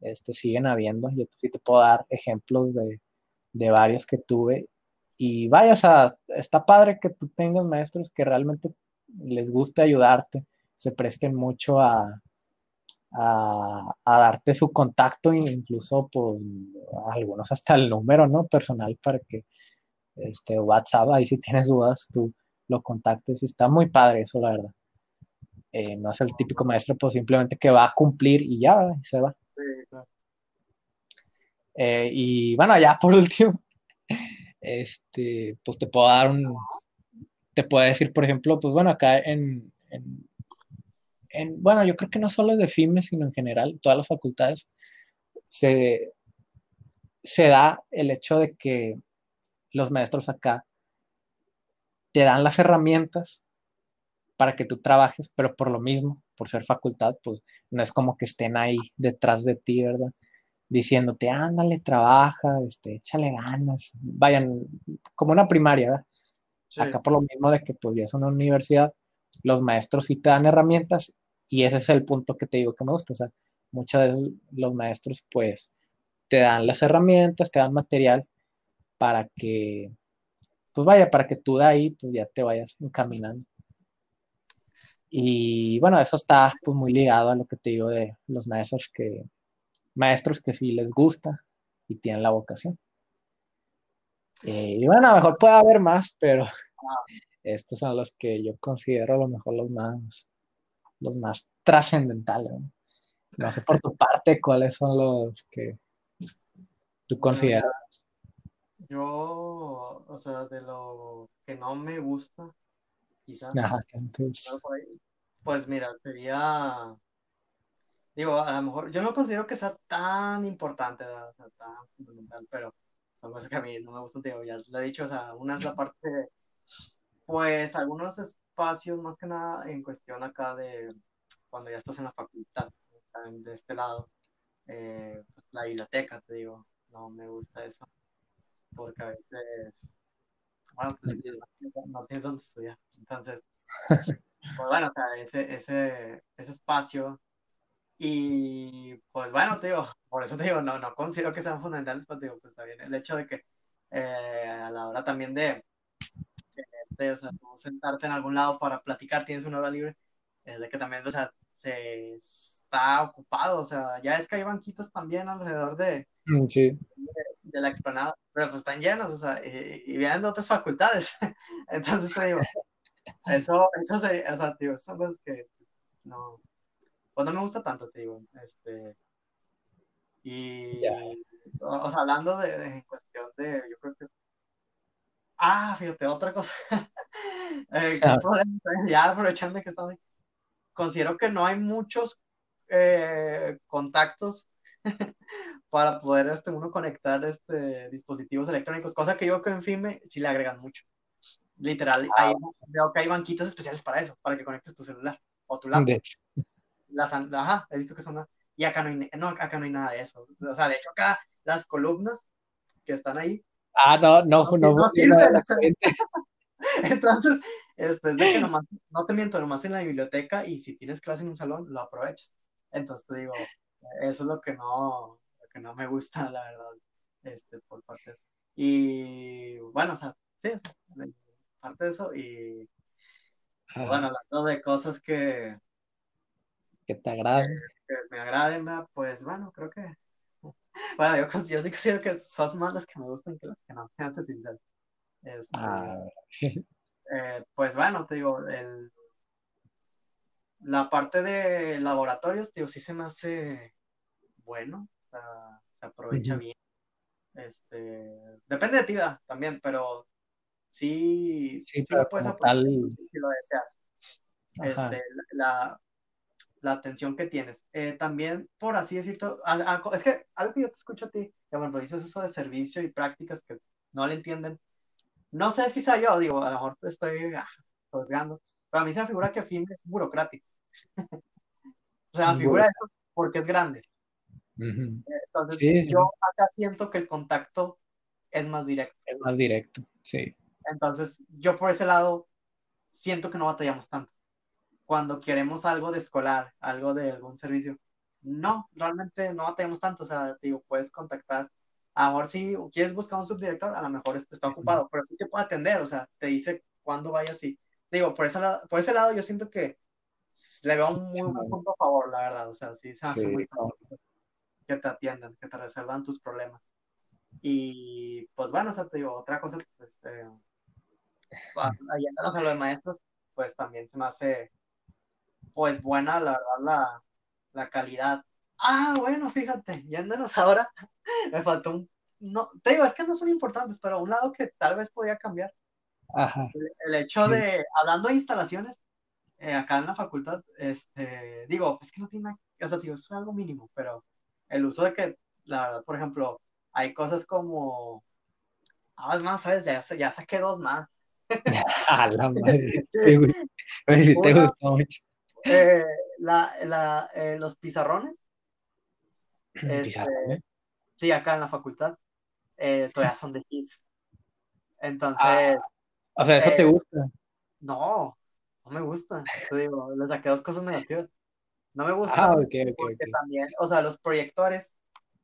este, siguen habiendo. Yo sí te puedo dar ejemplos de, de varios que tuve. Y vaya, o sea, está padre que tú tengas maestros que realmente les guste ayudarte, se presten mucho a, a, darte su contacto, incluso pues algunos hasta el número, ¿no? Personal para que este WhatsApp, ahí si tienes dudas, tú lo contactes. Está muy padre eso, la verdad. Eh, no es el típico maestro, pues simplemente que va a cumplir y ya, y se va. Eh, y bueno, ya por último, este, pues te puedo dar un, te puedo decir, por ejemplo, pues bueno, acá en, en, bueno, yo creo que no solo es de FIME, sino en general, todas las facultades, se, se da el hecho de que los maestros acá te dan las herramientas para que tú trabajes, pero por lo mismo, por ser facultad, pues no es como que estén ahí detrás de ti, ¿verdad? diciéndote, ándale, trabaja, este, échale ganas, vayan, como una primaria, ¿verdad? Acá por lo mismo de que pues ya es una universidad, los maestros sí te dan herramientas y ese es el punto que te digo que me gusta, o sea, muchas veces los maestros pues te dan las herramientas, te dan material para que, pues vaya, para que tú de ahí pues ya te vayas encaminando. Y bueno, eso está pues muy ligado a lo que te digo de los maestros que, maestros que sí les gusta y tienen la vocación. Eh, y bueno, a lo mejor puede haber más, pero estos son los que yo considero a lo mejor los más, los más trascendentales. ¿no? sé por tu parte cuáles son los que tú consideras. Yo, o sea, de lo que no me gusta, quizás. Pues mira, sería digo, a lo mejor, yo no considero que sea tan importante, o sea, tan fundamental, pero son cosas que a mí no me gustan, digo, ya lo he dicho, o sea, una es la parte, pues, algunos espacios, más que nada, en cuestión acá de cuando ya estás en la facultad, de este lado, eh, pues la biblioteca, te digo, no me gusta eso, porque a veces, bueno, pues, no tienes dónde estudiar, entonces, pues bueno, o sea, ese, ese, ese espacio y pues bueno, te digo, por eso te digo, no, no considero que sean fundamentales, pero te digo, pues también el hecho de que eh, a la hora también de, o sea, tú sentarte en algún lado para platicar, tienes una hora libre, es de que también, o sea, se está ocupado, o sea, ya es que hay banquitas también alrededor de, mm, de, la explanada, pero pues están llenas, o sea, y, y vienen de otras facultades, entonces te digo, eso, eso sería, o sea, tío, son cosas que no, pues no me gusta tanto, te digo. Este, y, o, sea, hablando de, en cuestión de, yo creo que, ah, fíjate, otra cosa. eh, ah. ya aprovechando que estamos ahí, considero que no hay muchos eh, contactos para poder este, uno conectar este, dispositivos electrónicos, cosa que yo que en FIME sí le agregan mucho. Literal, ah. veo que hay banquitas especiales para eso, para que conectes tu celular o tu laptop las, ajá, he visto que son, y acá no, hay, no, acá no hay nada de eso. O sea, de hecho acá las columnas que están ahí. Ah, no, no, no, no, sirven. Entonces, este, es de que nomás, no te miento, nomás en la biblioteca y si tienes clase en un salón, lo aproveches. Entonces te digo, eso es lo que no, lo que no me gusta, la verdad, este, por parte de eso. Y bueno, o sea, sí, parte de eso y bueno, hablando de cosas que, que te agraden. Que, me agraden, pues bueno, creo que. Bueno, yo, yo sí considero que son más las que me gustan que las que no, antes sincero. Este, ah. eh, pues bueno, te digo, el, la parte de laboratorios, tío, sí se me hace bueno, o sea, se aprovecha bien. Este, depende de ti también, pero sí, sí, lo puedes aprovechar si, lo deseas. Este, la, la atención que tienes. Eh, también, por así decirlo, es que algo que yo te escucho a ti, que bueno, dices eso de servicio y prácticas que no le entienden. No sé si soy yo, digo, a lo mejor te estoy ah, juzgando, pero a mí se me figura que FIM es burocrático. O sea, me figura eso porque es grande. Entonces, yo acá siento que el contacto es más directo. Es más directo, sí. Entonces, yo por ese lado siento que no batallamos tanto cuando queremos algo de escolar, algo de algún servicio. No, realmente no tenemos tanto, o sea, digo, puedes contactar. A lo mejor si quieres buscar un subdirector, a lo mejor está ocupado, pero sí te puede atender, o sea, te dice cuándo vayas y digo, por ese lado, por ese lado yo siento que le veo un muy buen punto a favor, la verdad, o sea, sí se hace muy que te atiendan, que te resuelvan tus problemas. Y pues bueno, o sea, te digo, otra cosa, pues, eh, a lo de maestros, pues también se me hace pues buena, la verdad, la, la calidad. Ah, bueno, fíjate, yéndonos ahora, me faltó un, no, te digo, es que no son importantes, pero un lado que tal vez podría cambiar. Ajá. El, hecho de, hablando de instalaciones, eh, acá en la facultad, este, digo, es que no tiene nada, o sea, digo, es algo mínimo, pero el uso de que, la verdad, por ejemplo, hay cosas como, ah, es más, ¿sabes? Ya, ya saqué dos más. A la madre. Sí, güey. Sí, te gustó mucho. Eh, la, la, eh, los pizarrones. Este, sí, acá en la facultad, eh, todavía son de Kiss. Entonces. Ah, o sea, ¿eso te eh, gusta? No, no me gusta. Te digo, le saqué dos cosas negativas. No me gusta Ah, ok, ok, porque también, o sea, los proyectores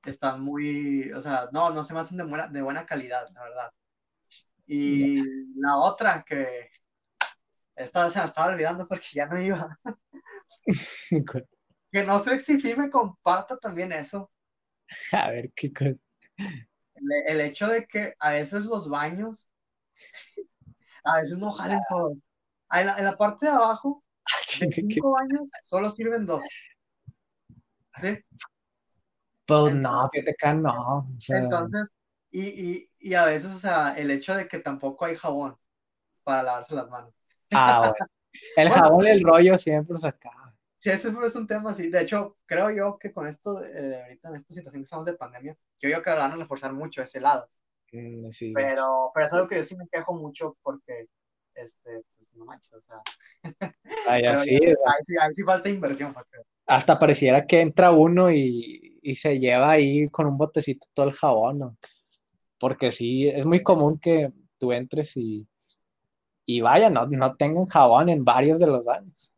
están muy, o sea, no, no se me hacen de buena, de buena calidad, la verdad. Y la otra que esta se me estaba olvidando porque ya no iba. Que no sé si me comparta también eso. A ver, qué cosa. El, el hecho de que a veces los baños, a veces no jalen todos. Ah, En la, en la parte de abajo, de cinco baños, solo sirven dos. ¿Sí? Pues no, fíjate acá no. o sea, Entonces, y, y, y a veces, o sea, el hecho de que tampoco hay jabón para lavarse las manos. ah, bueno. El Bueno. jabón y el rollo siempre se acaba. Sí, ese es un tema así. De hecho, creo yo que con esto, eh, ahorita en esta situación que estamos de pandemia, yo creo que van a reforzar mucho ese lado. Mm, sí, Pero, pero es algo que yo sí me quejo mucho porque, este, pues no manches, o sea. Ay, así, ahí, sí, ahí sí falta inversión. porque- hasta pareciera que entra uno y, y se lleva ahí con un botecito todo el jabón, ¿no? Porque sí, es muy común que tú entres y, y vaya, no, no tengan jabón en varios de los años.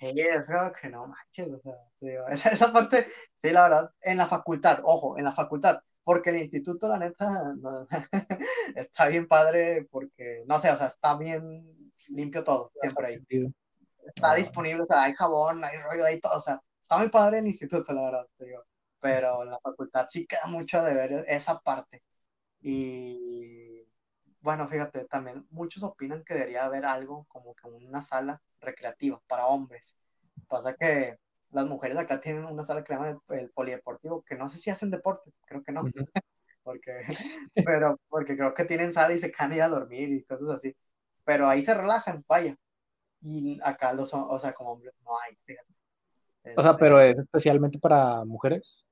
Sí, es algo que no manches, o sea, digo, esa, esa parte, sí, la verdad, en la facultad, ojo, en la facultad, porque el instituto, la neta, no, está bien padre, porque, no sé, o sea, está bien limpio todo, siempre ahí. Está Ah. disponible, o sea, hay jabón, hay rollo, hay todo, o sea, está muy padre el instituto, la verdad, te digo, pero en la facultad sí queda mucho de ver esa parte. Y bueno, fíjate, también muchos opinan que debería haber algo como que una sala recreativa para hombres. Pasa que las mujeres acá tienen una sala que llaman el, el polideportivo, que no sé si hacen deporte, creo que no, porque, pero porque creo que tienen sala y se can ir a dormir y cosas así. Pero ahí se relajan, vaya. Y acá los, o sea, como hombres no hay, fíjate. O sea, Este, pero es especialmente para mujeres.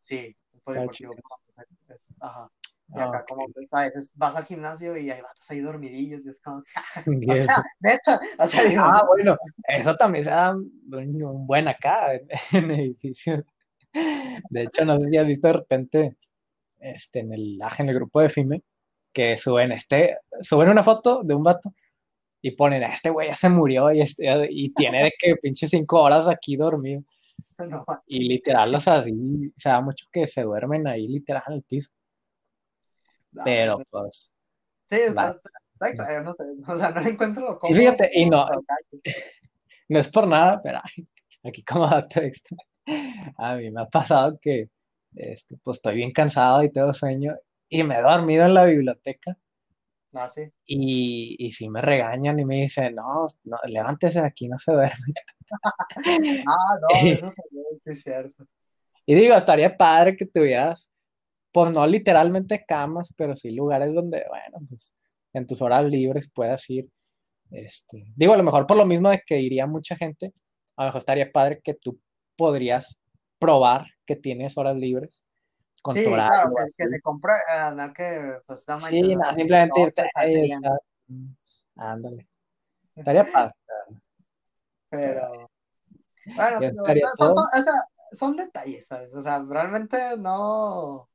Sí, un polideportivo. para mujeres, Ajá. Y Ah, acá ok. como a veces vas al gimnasio y hay vatos ahí dormidillos y es como, o Bien. sea, neta, o sea, digo, Ah, bueno, eso también se da un, buen acá en, en edificios. De hecho, no sé si has visto de repente este, en el, ah, en el grupo de FIME que suben este, suben una foto de un vato y ponen, este güey ya se murió y, este, y tiene de que pinche cinco horas aquí dormido. no, Y literal, o sea, sí, se da mucho que se duermen ahí literal en el piso. No, Pero pues, sí, está, extraño, no sé, o sea, no le encuentro lo Y fíjate, y no, no es por nada, pero aquí como dato extra, a mí me ha pasado que este, pues estoy bien cansado y tengo sueño y me he dormido en la biblioteca No, sí, y, y sí me regañan y me dicen, no, no, levántese de aquí, no se duerme. ah, no, eso también es cierto, Y digo, estaría padre que tuvieras, pues no literalmente camas, pero sí lugares donde, bueno, pues en tus horas libres puedas ir. Este, digo, a lo mejor por lo mismo de que iría mucha gente, a lo mejor estaría padre que tú podrías probar que tienes horas libres con sí, tu claro, horario. que, que así. se compra, ah, no, que, pues, no manches, Sí, o nada, sea, simplemente irte ahí, Ándale. Estaría padre. pero, bueno, pero, son, son, son detalles, ¿sabes? O sea, realmente no,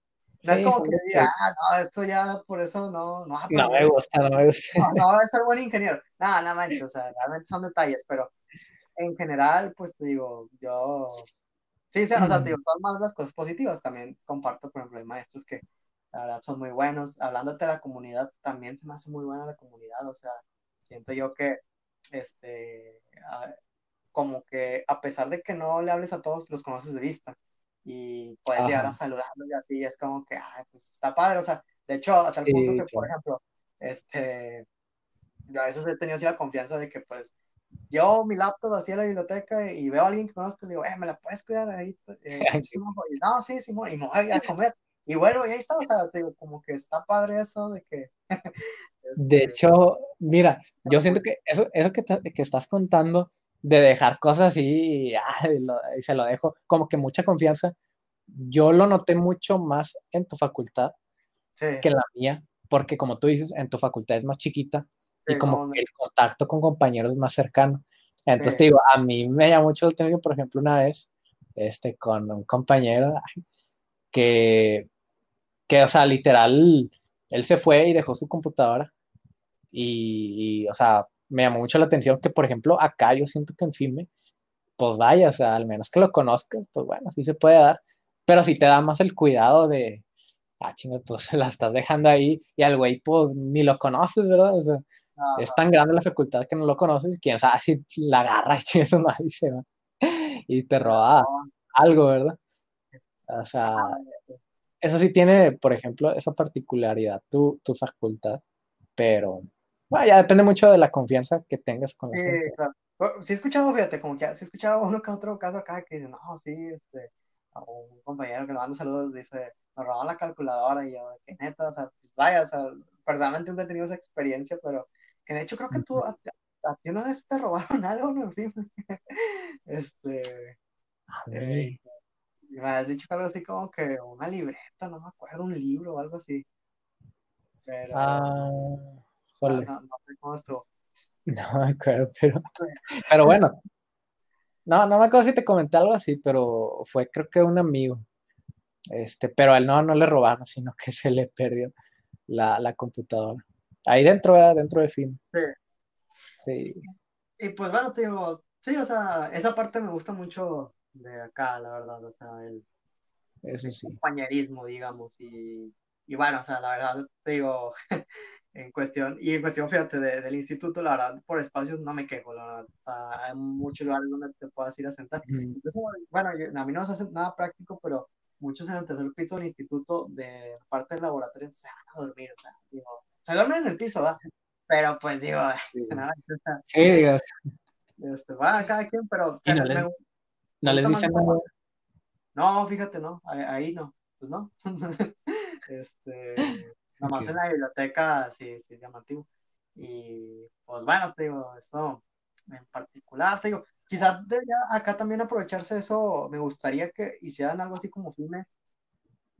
no es como que diga, ah, no, esto ya, por eso no, no, No me gusta, no me gusta. no, no voy a ser buen ingeniero. Nada, nada manches, o sea, realmente son detalles, pero en general, pues te digo, yo, sí, sí, o sea, te digo, todas más las cosas positivas también comparto, por ejemplo, hay maestros que la verdad son muy buenos. Hablándote de la comunidad, también se me hace muy buena la comunidad, o sea, siento yo que, este, a- como que a pesar de que no le hables a todos, los conoces de vista y puedes llegar a Ajá. saludarlos y así, es como que, ay, pues está padre, o sea, de hecho, hasta el Sí, punto que, por claro. ejemplo, este, yo a veces he tenido así la confianza de que, pues, llevo mi laptop así a la biblioteca y veo a alguien que conozco y digo, eh, ¿me la puedes cuidar ahí? Eh, Simón?" y no, sí, Simón, y me voy a comer. Y bueno, y ahí está, o sea, te digo, como que está padre eso de que... De este, hecho, mira, yo siento que eso, eso que, te- que estás contando de dejar cosas así y, ah, y lo- y se lo dejo, como que mucha confianza, yo lo noté mucho más en tu facultad sí, que en la mía, porque como tú dices, en tu facultad es más chiquita y sí, como somos- que el contacto con compañeros es más cercano. Entonces Sí. te digo, a mí me llama mucho el término, por ejemplo, una vez, este, con un compañero, que, que, o sea, literal, él se fue y dejó su computadora. Y, o sea, me llamó mucho la atención que, por ejemplo, acá yo siento que en filme, pues vaya, o sea, al menos que lo conozcas, pues bueno, sí se puede dar. Pero si te da más el cuidado de, ah, chinga, pues la estás dejando ahí y al güey, pues ni lo conoces, ¿verdad? O sea, es tan grande la facultad que no lo conoces, quién sabe si la agarra y se va y te roba algo, ¿verdad? O sea, eso sí tiene, por ejemplo, esa particularidad, tu, tu facultad, pero bueno, ya depende mucho de la confianza que tengas con la sí, gente. Claro. Sí he escuchado, fíjate, como que sí he escuchado uno que otro caso acá que no, sí, este, un compañero que le manda saludos dice, me robaron la calculadora y yo, que neta, o sea, pues vaya, o sea, personalmente nunca he tenido esa experiencia, pero que de hecho creo que tú, a, ti una vez te robaron algo, ¿no? En fin, este, eh, me has dicho algo así como que una libreta, no me acuerdo, un libro o algo así. Pero. Ah, joder. No, no, sé cómo estuvo. No me acuerdo, pero. Pero bueno. No, no me acuerdo si te comenté algo así, pero fue creo que un amigo. Este, pero a él no, no le robaron, sino que se le perdió la, la computadora. Ahí dentro, era dentro de film. Sí. Sí. Y pues bueno, te digo, sí, o sea, esa parte me gusta mucho de acá, la verdad, o sea, el, compañerismo, digamos, y, y, bueno, o sea, la verdad, te digo, en cuestión, y en cuestión, fíjate, del instituto, la verdad, por espacios no me quejo, la verdad, hay muchos lugares donde te puedas ir a sentar. bueno, a mí no se hace nada práctico, pero muchos en el tercer piso del instituto, de parte del laboratorio, se van a dormir, o sea, digo, se duermen en el piso, ¿verdad? Pero pues digo, nada, sí, digas. Este, va cada quien, pero no les dicen nada. No, fíjate, no, ahí, no, pues no. este, nomás en la biblioteca sí, sí es llamativo. Y pues bueno, te digo, esto en particular, te digo, quizás debería acá también aprovecharse eso, me gustaría que hicieran algo así como filme,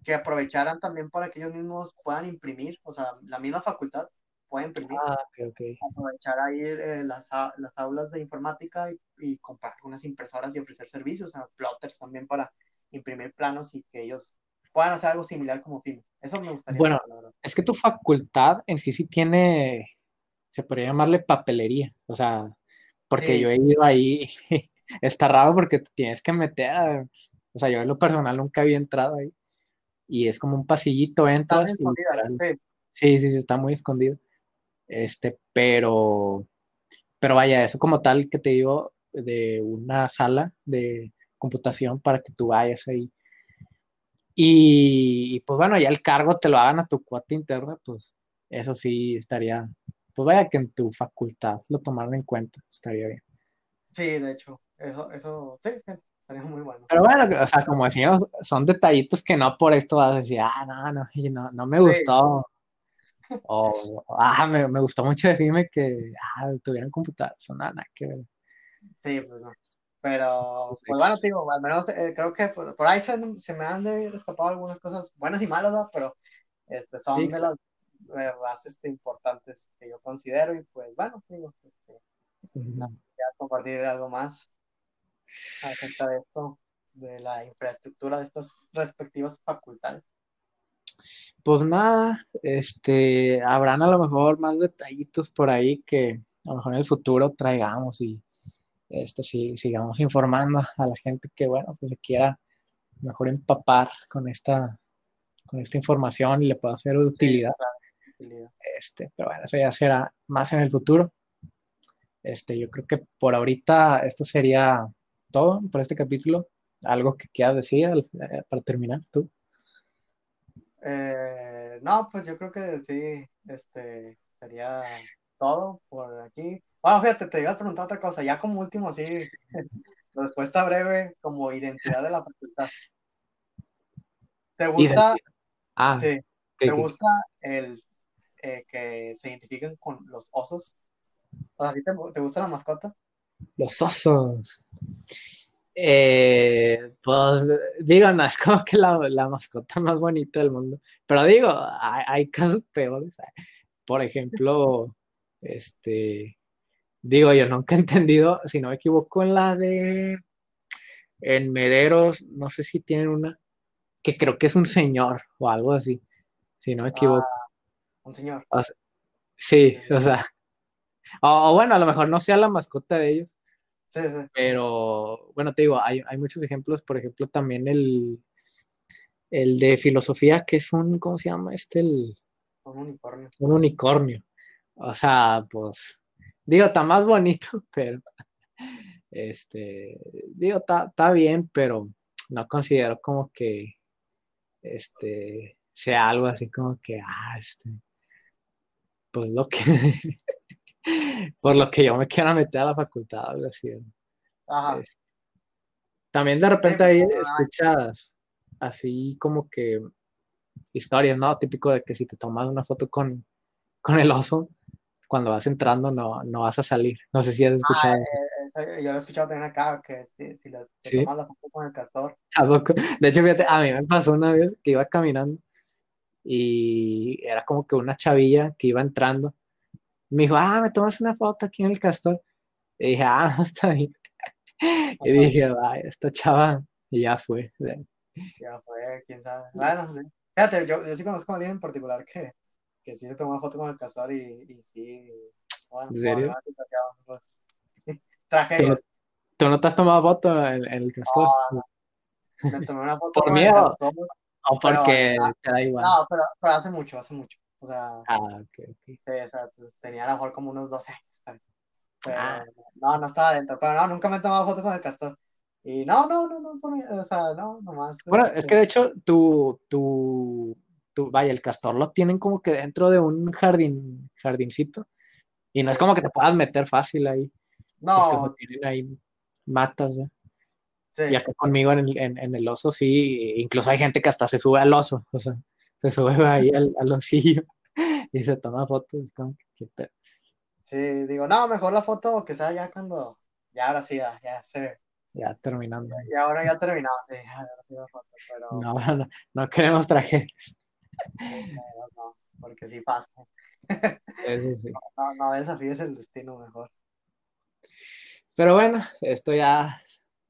que aprovecharan también para que ellos mismos puedan imprimir, o sea, la misma facultad pueden imprimir. Ah, okay, okay. Aprovechar ahí eh, las, las, aulas de informática y, y, comprar unas impresoras y ofrecer servicios, a plotters también para imprimir planos y que ellos puedan hacer algo similar como film. Eso me gustaría. Bueno, es que tu facultad en sí sí tiene, se podría llamarle papelería, o sea, porque yo he ido ahí, está raro porque te tienes que meter, o sea, yo en lo personal nunca había entrado ahí y es como un pasillito, entras. sí, sí, sí, está muy escondido. Este, pero, pero vaya, eso como tal que te digo, de una sala de computación para que tú vayas ahí. Y, pues bueno, ya el cargo te lo hagan a tu cuota interna, pues eso sí estaría, pues vaya que en tu facultad lo tomaran en cuenta, estaría bien. Sí, de hecho, eso, eso, sí, estaría muy bueno. Pero bueno, o sea, como decíamos, son detallitos que no por esto vas a decir, ah, no, no, no, no me gustó. O, ah, me, me, gustó mucho decirme que ah, tuvieran computadora, son nada, que ver. Sí, pues no. Pero, pues bueno, digo, al menos eh, creo que por ahí se, se, me han de escapado algunas cosas buenas y malas, ¿no? pero este, son de las más este, importantes que yo considero y pues bueno, digo, este, uh compartir algo más acerca de esto, de la infraestructura de estas respectivas facultades. Pues nada, este, habrán a lo mejor más detallitos por ahí que a lo mejor en el futuro traigamos y este, si, sigamos informando a la gente que, bueno, pues se quiera mejor empapar con esta, con esta información y le pueda hacer utilidad. Este, pero bueno, eso ya será más en el futuro. Este, yo creo que por ahorita esto sería todo por este capítulo. ¿Algo que quieras decir eh, para terminar tú? Eh, no, pues yo creo que sí, este, sería todo por aquí. Bueno, fíjate, te iba a preguntar otra cosa, ya como último, así, respuesta breve, como identidad de la facultad. ¿Te gusta? Ah, sí. ¿Te gusta el eh, que se identifiquen con los osos? O sea, te, te gusta la mascota? Los osos. Eh, pues digo, no es como que la, la, mascota más bonita del mundo, pero digo, hay, hay casos peores. Por ejemplo, este, digo, yo nunca he entendido, si no me equivoco, en la de, en Mederos, no sé si tienen una, que creo que es un señor o algo así, si no me equivoco. Ah, un señor. sí, o sea, o, bueno, a lo mejor no sea la mascota de ellos. Sí, sí. Pero bueno, te digo, hay, hay muchos ejemplos, por ejemplo, también el, el de filosofía, que es un, ¿cómo se llama? Este, el... Un unicornio. Un unicornio. O sea, pues, digo, está más bonito, pero, este, digo, está bien, pero no considero como que, este, sea algo así como que, ah, este, pues lo que, por lo que yo me quiera meter a la facultad, algo así. Ajá. también de repente hay escuchadas así como que historias, ¿no? Típico de que si te tomas una foto con, con el oso, cuando vas entrando no, no vas a salir. No sé si has escuchado. Ah, yo lo he escuchado también acá, que si, si le, te tomas la foto con el castor. De hecho, fíjate, a mí me pasó una vez que iba caminando y era como que una chavilla que iba entrando. Me dijo, ah, me tomas una foto aquí en el castor. Y dije, ah, está bien. Y dije, vaya, esta chava, y ya fue. Ya fue, quién sabe. Bueno, sí. Fíjate, yo, yo sí conozco a alguien en particular que, que sí se tomó una foto con el castor y, y sí. Bueno, ¿En serio? Pues, traje. ¿Tú, no te has tomado foto en, el castor? No, Me tomé una foto ¿Por con miedo? el castor. ¿O porque te da igual? No, pero, pero hace mucho, hace mucho. O sea, ah, okay, okay. Sí, o sea, pues, tenía a lo mejor como unos 12 años, ¿sabes? Pero, ah. No, no estaba adentro, pero no, nunca me he tomado foto con el castor. Y no, no, no, no, o sea, no, nomás. Bueno, es que de hecho, tu, tu, tu, vaya, el castor lo tienen como que dentro de un jardín, jardincito. Y no es como que te puedas meter fácil ahí. No. tienen ahí matas, ¿no? Sí. Y acá conmigo en el, en, el, oso, sí, incluso hay gente que hasta se sube al oso, o sea, se sube ahí al, al osillo y se toma fotos, como que, Sí, digo, no, mejor la foto que sea ya cuando, ya ahora sí, ya, ya se ya terminando. Y ahora ya terminado, sí. Pero... No, no, no queremos tragedias. No, no, porque sí pasa. Sí, sí. No, no, desafíes el destino mejor. Pero bueno, esto ya,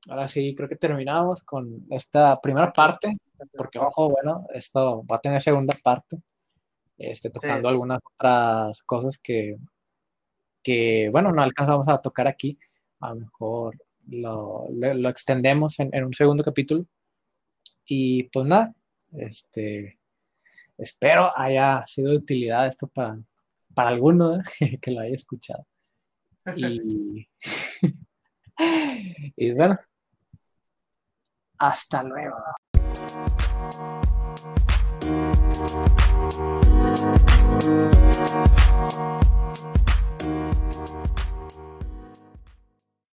ahora sí creo que terminamos con esta primera parte, porque ojo, bueno, esto va a tener segunda parte, este, tocando algunas otras cosas que, que, bueno, no alcanzamos a tocar aquí, a lo mejor lo, lo, extendemos en, en, un segundo capítulo. Y pues nada, este, espero haya sido de utilidad esto para, para alguno ¿eh? que lo haya escuchado. Y, y bueno, hasta luego.